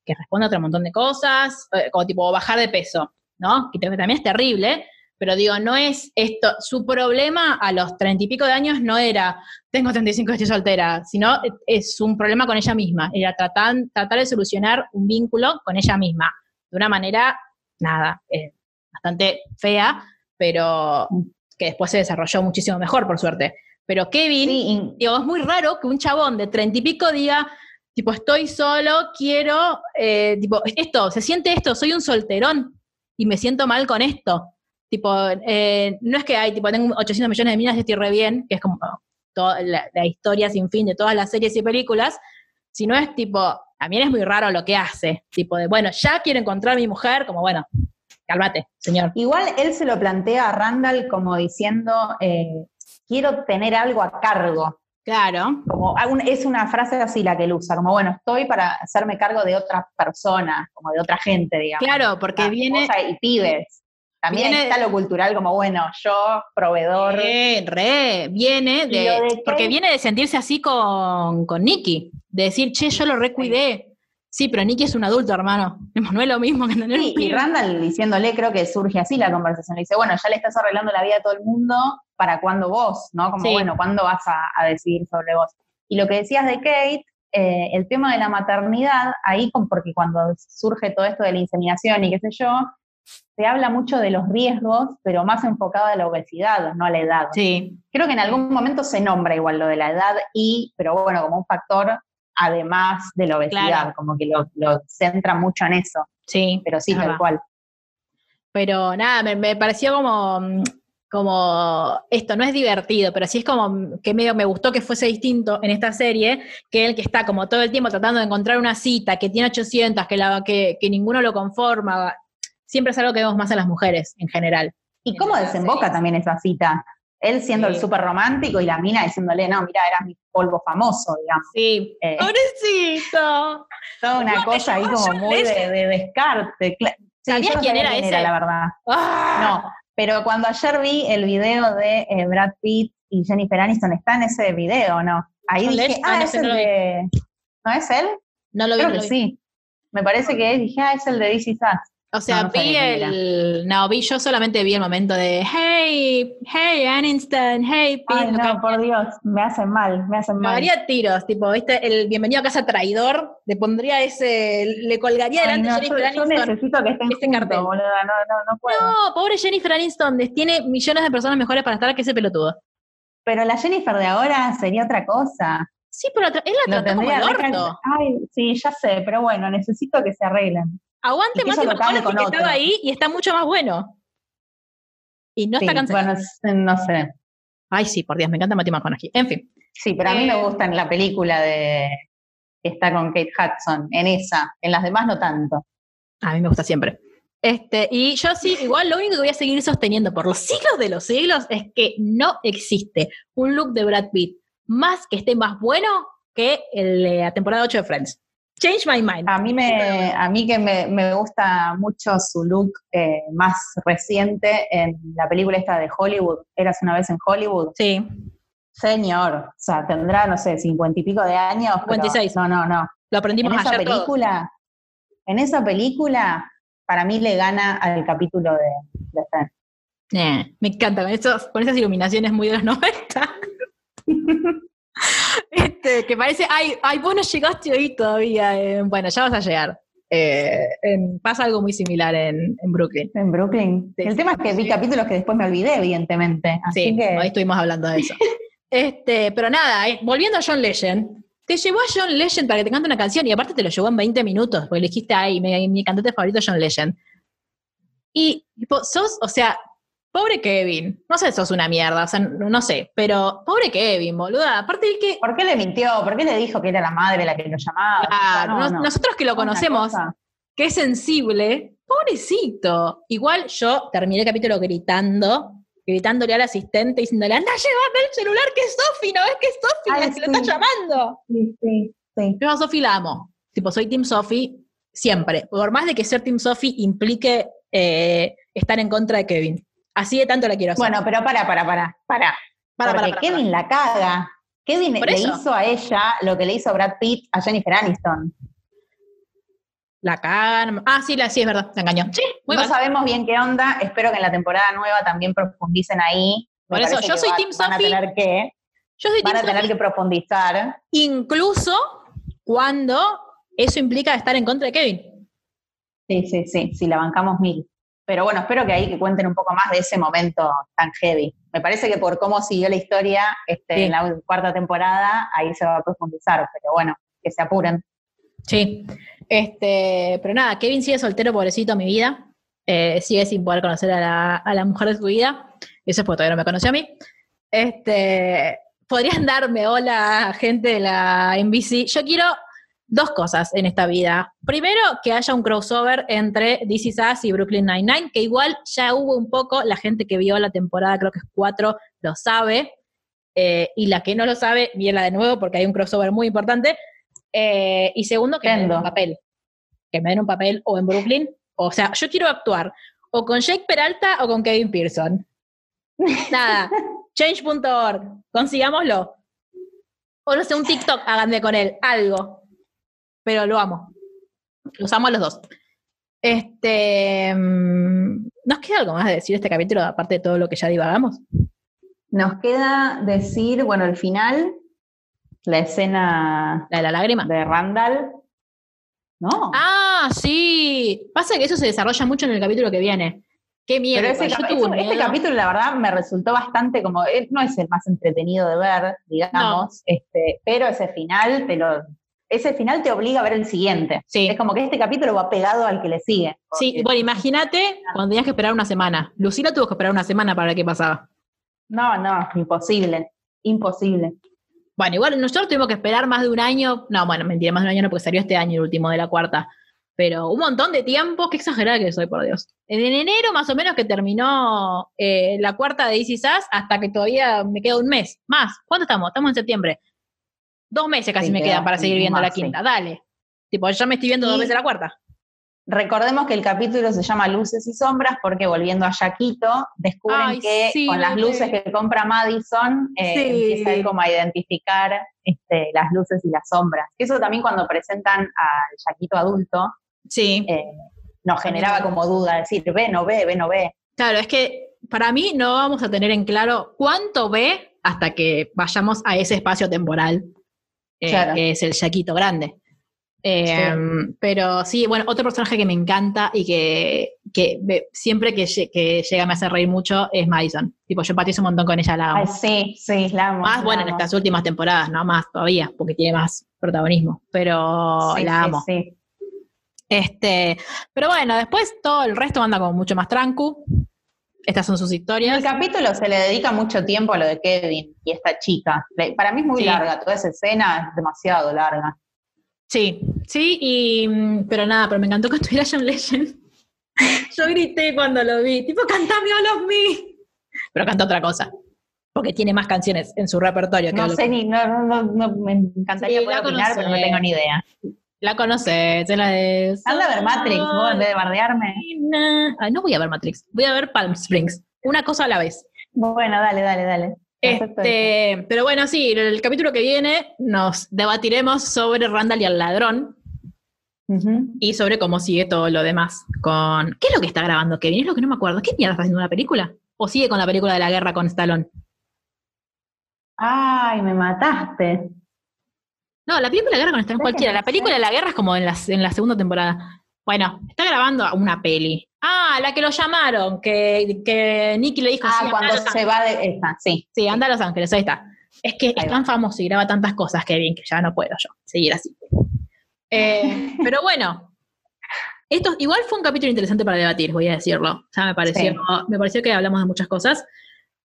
que responde a otro montón de cosas, eh, como tipo bajar de peso, ¿no? Que también es terrible, pero digo, no es esto, su problema a los treinta y pico de años no era, tengo 35 y estoy soltera, sino es un problema con ella misma, era tratar, tratar de solucionar un vínculo con ella misma, de una manera, nada, eh, bastante fea, pero que después se desarrolló muchísimo mejor, por suerte. Pero Kevin, Sí, digo, es muy raro que un chabón de treinta y pico diga, tipo, estoy solo, quiero, eh, tipo, esto, se siente esto, soy un solterón y me siento mal con esto. Tipo, eh, no es que hay, tipo, tengo 800 millones de minas y estoy re bien, que es como toda la, la historia sin fin de todas las series y películas, sino es tipo, también es muy raro lo que hace, tipo de, bueno, ya quiero encontrar a mi mujer, como, bueno, cálmate, señor. Igual él se lo plantea a Randall como diciendo, eh, quiero tener algo a cargo. Claro, Como es una frase así la que él usa, como bueno, estoy para hacerme cargo de otras personas, como de otra gente, digamos. claro, porque La viene... Y pibes. También viene- está lo cultural como, bueno, yo, proveedor. Re, re, viene de, porque viene de sentirse así con, con Nicky, de decir, che, yo lo recuidé. Sí, pero Nicky es un adulto, hermano. No es lo mismo que tener sí, Y Randall diciéndole, creo que surge así la conversación. Le dice, bueno, ya le estás arreglando la vida a todo el mundo, ¿para cuándo vos? ¿No? Como, bueno, ¿cuándo vas a, decidir sobre vos? Y lo que decías de Kate, eh, el tema de la maternidad, ahí, porque cuando surge todo esto de la inseminación y qué sé yo, se habla mucho de los riesgos, pero más enfocado a la obesidad, no a la edad. Sí. Creo que en algún momento se nombra igual lo de la edad y, pero bueno, como un factor además de la obesidad, como que lo, centra mucho en eso. Sí. Pero sí, tal cual. Pero nada, me, pareció como, como esto no es divertido, pero sí es como que medio me gustó que fuese distinto en esta serie, que el que está como todo el tiempo tratando de encontrar una cita, que tiene 800, que, la, que, que ninguno lo conforma, siempre es algo que vemos más a las mujeres en general. ¿Y cómo desemboca también esa cita? Él siendo el súper romántico y la mina diciéndole, no, mira, era mi polvo famoso, digamos. Sí, eh, pobrecito. Toda una cosa ahí como muy de, descarte. ¿Sabías quién era ese? la verdad. Ah. No, pero cuando ayer vi el video de eh, Brad Pitt y Jennifer Aniston, está en ese video, ¿no? Ahí dije, ah, es el de... ¿No es él? No lo vi. Creo que sí. Me parece que es, dije, ah, es el de This Is o sea, vi el. No, vi yo solamente vi el momento de Hey, hey, Aniston, hey, Ay, no, por Dios, me hacen mal, me hacen mal. Me haría tiros, tipo, ¿viste? El bienvenido a casa traidor, le pondría ese. Le colgaría delante de Jennifer Aniston. Yo necesito que estén este cartel. Boluda, no, no, no puedo. No, pobre Jennifer Aniston, tiene millones de personas mejores para estar que ese pelotudo. Pero la Jennifer de ahora sería otra cosa. Sí, pero él la trató como el orto. Ay, sí, ya sé, pero bueno, necesito que se arreglen. Aguante más McConaughey que estaba ahí y está mucho más bueno. Y no está cansado. Bueno, no sé. Ay, sí, por Dios, me encanta Matthew McConaughey. En fin. Sí, pero a mí me eh, gusta en la película de que está con Kate Hudson, en esa. En las demás no tanto. A mí me gusta siempre. Este, y yo sí, igual lo único que voy a seguir sosteniendo por los siglos de los siglos es que no existe un look de Brad Pitt más que esté más bueno que el la temporada 8 de Friends. Change my mind. A mí, me, a mí que me, me gusta mucho su look eh, más reciente en la película esta de Hollywood, Eras una vez en Hollywood. Sí. Señor, o sea, tendrá, no sé, cincuenta y pico de años. 56. no, no, no. Lo aprendimos en esa película, En esa película, para mí le gana al capítulo de, de. Eh, me encanta, con, esos, con esas iluminaciones muy de los 90. Este, que parece, ay, ay, vos no llegaste hoy todavía. Eh, bueno, ya vas a llegar. Eh, pasa algo muy similar en, Brooklyn. En Brooklyn. el tema es que vi capítulos que después me olvidé, evidentemente. sí, que... hoy estuvimos hablando de eso. este, pero nada, eh, volviendo a John Legend, te llevó a John Legend para que te cante una canción y aparte te lo llevó en 20 minutos, porque le dijiste, ay, mi, mi cantante favorito es John Legend. Y tipo, sos, o sea, Pobre Kevin. No sé, sos una mierda, o sea, no sé, pero pobre Kevin, boluda. Aparte de que. ¿Por qué le mintió? ¿Por qué le dijo que era la madre la que lo llamaba? nosotros que lo conocemos, que es sensible, pobrecito. Igual yo terminé el capítulo gritando, gritándole al asistente, diciéndole, anda, llévame el celular que es Sofi, ¿no es que es Sofi la que lo está llamando? Sí, sí, sí. Yo a Sofi la amo. Tipo, soy Team Sofi siempre. Por más de que ser Team Sofi implique eh, estar en contra de Kevin. Así de tanto la quiero hacer. Bueno, pero para, para, para, para. para Porque Kevin la caga. Kevin le hizo a ella lo que le hizo Brad Pitt a Jennifer Aniston. La cagan. Ah, sí, la, sí, es verdad, la engañó. Sí, no sabemos bien qué onda. Espero que en la temporada nueva también profundicen ahí. Por eso, yo soy Team Sophie. Van a tener que. Yo soy van a tener que profundizar. Incluso cuando eso implica estar en contra de Kevin. Sí, sí, sí, sí, la bancamos mil. Pero bueno, espero que ahí que cuenten un poco más de ese momento tan heavy. Me parece que por cómo siguió la historia este, en la cuarta temporada, ahí se va a profundizar, pero bueno, que se apuren. Sí. Este, pero nada, Kevin sigue soltero, pobrecito, mi vida. Eh, sigue sin poder conocer a la, mujer de su vida. Eso es porque todavía no me conoció a mí. Este, podrían darme hola, gente de la NBC. Yo quiero dos cosas en esta vida. Primero, que haya un crossover entre This Is Us y Brooklyn Nine-Nine, que igual ya hubo un poco, la gente que vio la temporada, creo que es cuatro, lo sabe, eh, y la que no lo sabe, la de nuevo porque hay un crossover muy importante. Eh, y segundo, que me den un papel. Que me den un papel o en Brooklyn. O sea, yo quiero actuar o con Jake Peralta o con Kevin Pearson. Nada, change.org, consigámoslo. O no sé, un TikTok, háganme con él, algo pero lo amo. Los amo a los dos. Este, mm, ¿Nos queda algo más de decir este capítulo, aparte de todo lo que ya divagamos? Nos queda decir, bueno, el final, la escena la de la lágrima de Randall. No. Ah, sí. Pasa que eso se desarrolla mucho en el capítulo que viene. Qué miedo. Pero ese, este capítulo, la verdad, me resultó bastante como. Eh, no es el más entretenido de ver, digamos, este, pero ese final te lo. Ese final te obliga a ver el siguiente. Sí. Es como que este capítulo va pegado al que le sigue. Sí, bueno, imagínate cuando tenías que esperar una semana. Lucila tuvo que esperar una semana para ver qué pasaba. No, no, imposible. Imposible. Bueno, igual nosotros tuvimos que esperar más de un año. No, bueno, mentira, más de un año no, porque salió este año el último de la cuarta. Pero un montón de tiempo, qué exagerada que soy, por Dios. En enero más o menos que terminó eh, la cuarta de Easy Sass hasta que todavía me queda un mes. Más. ¿Cuánto estamos? Estamos en septiembre. Dos meses casi me quedan para seguir viendo la quinta. Dale. Tipo, ya me estoy viendo dos veces la cuarta. Recordemos que el capítulo se llama Luces y Sombras porque volviendo a Yaquito, descubren que con las luces que compra Madison eh, empieza como a identificar este, las luces y las sombras. Eso también cuando presentan al Yaquito adulto, sí. Eh, nos generaba como duda, decir, ve, no ve, ve, no ve. Claro, es que para mí no vamos a tener en claro cuánto ve hasta que vayamos a ese espacio temporal, eh, que es el Yaquito grande. Em, pero sí, bueno, otro personaje que me encanta y que, siempre que, llega me hace reír mucho es Madison. Tipo, yo empatizo un montón con ella, la amo. sí, sí, la amo. Más, bueno, en estas últimas temporadas, no más todavía, porque tiene más protagonismo, pero la amo. Sí, Este, pero bueno, después todo el resto anda como mucho más trancu. Estas son sus historias. el capítulo se le dedica mucho tiempo a lo de Kevin y esta chica. Para mí es muy larga, toda esa escena es demasiado larga. Sí, sí, y, mm, pero nada, pero me encantó que estuviera John Legend. Yo grité cuando lo vi, tipo, cantame All of Me. Pero canta otra cosa, porque tiene más canciones en su repertorio. No sé ni, no, no, no, me encantaría poder opinar, pero no tengo ni idea. La conoces, es la de... Anda a ver Matrix, vos en vez de bardearme. Ay, no voy a ver Matrix, voy a ver Palm Springs, una cosa a la vez. Bueno, dale, dale, dale. Este, pero bueno, sí, en el capítulo que viene nos debatiremos sobre Randall y el ladrón y sobre cómo sigue todo lo demás. Con ¿Qué es lo que está grabando Kevin? Es lo que no me acuerdo. ¿Qué mierda está haciendo una película? ¿O sigue con la película de la guerra con Stallone? Ay, me mataste. No, la película de la guerra con Stallone cualquiera. La película de la guerra es como en la, en la segunda temporada. Bueno, está grabando una peli. Ah, la que lo llamaron, que, que Nicky le dijo. Ah, cuando se va de esta, sí. Sí, anda a Los Ángeles, ahí está. Es que es tan famoso y graba tantas cosas, Kevin, que ya no puedo yo seguir así. Eh, pero bueno, esto igual fue un capítulo interesante para debatir, voy a decirlo. O sea, me pareció, me pareció que hablamos de muchas cosas.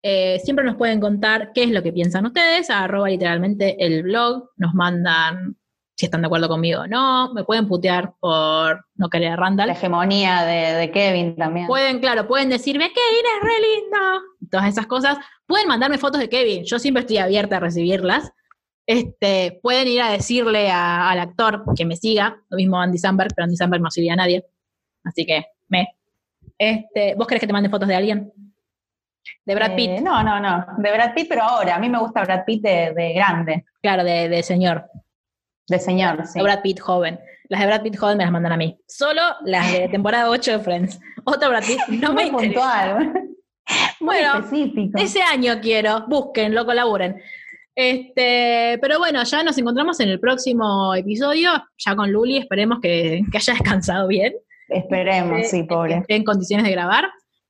Eh, siempre nos pueden contar qué es lo que piensan ustedes, arroba literalmente el blog, nos mandan si están de acuerdo conmigo o no, me pueden putear por no querer a Randall. La hegemonía de, Kevin también. Pueden, claro, pueden decirme, Kevin es re lindo, todas esas cosas. Pueden mandarme fotos de Kevin, yo siempre estoy abierta a recibirlas. Este, pueden ir a decirle al actor que me siga, lo mismo Andy Samberg, pero Andy Samberg no sigue a nadie. Así que, me. Este, ¿Vos querés que te mande fotos de alguien? De Brad Pitt. Eh, no, no, no. De Brad Pitt, pero ahora. A mí me gusta Brad Pitt de, grande. Claro, de, de señor. De señor, sí. De Brad Pitt joven. Las de Brad Pitt joven me las mandan a mí. Solo las de temporada 8 de Friends. Otra Brad Pitt no me Muy puntual. Muy bueno, específico. Ese año quiero. Busquen, lo colaboren. Este, pero bueno, ya nos encontramos en el próximo episodio, ya con Luli, esperemos que, haya descansado bien. Esperemos, sí, pobre. esté en condiciones de grabar.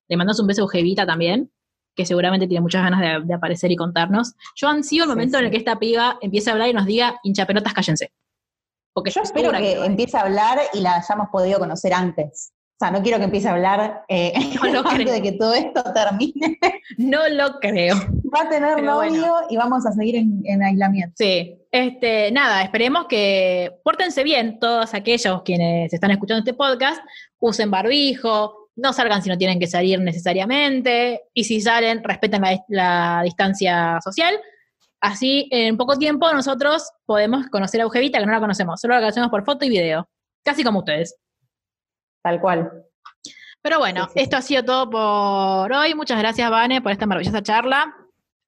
Le mandamos un beso a Eugevita también que seguramente tiene muchas ganas de, aparecer y contarnos. Yo ansío el momento en el que esta piba empiece a hablar y nos diga, hincha pelotas, cállense. Porque yo espero que, empiece a hablar y la hayamos podido conocer antes. O sea, no quiero que empiece a hablar eh, antes de que todo esto termine. No lo creo. Va a tener novio y vamos a seguir en, aislamiento. Sí. Este, nada, esperemos que pórtense bien todos aquellos quienes están escuchando este podcast, usen barbijo, no salgan si no tienen que salir necesariamente, y si salen, respeten la, distancia social. Así, en poco tiempo, nosotros podemos conocer a Eugevita, que no la conocemos, solo la conocemos por foto y video, casi como ustedes. Tal cual. Pero bueno, esto ha sido todo por hoy. Muchas gracias, Vane, por esta maravillosa charla.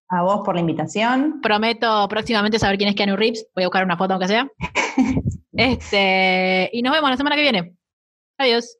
A vos por la invitación. Prometo próximamente saber quién es Keanu Reeves. Voy a buscar una foto aunque sea. Este, y nos vemos la semana que viene. Adiós.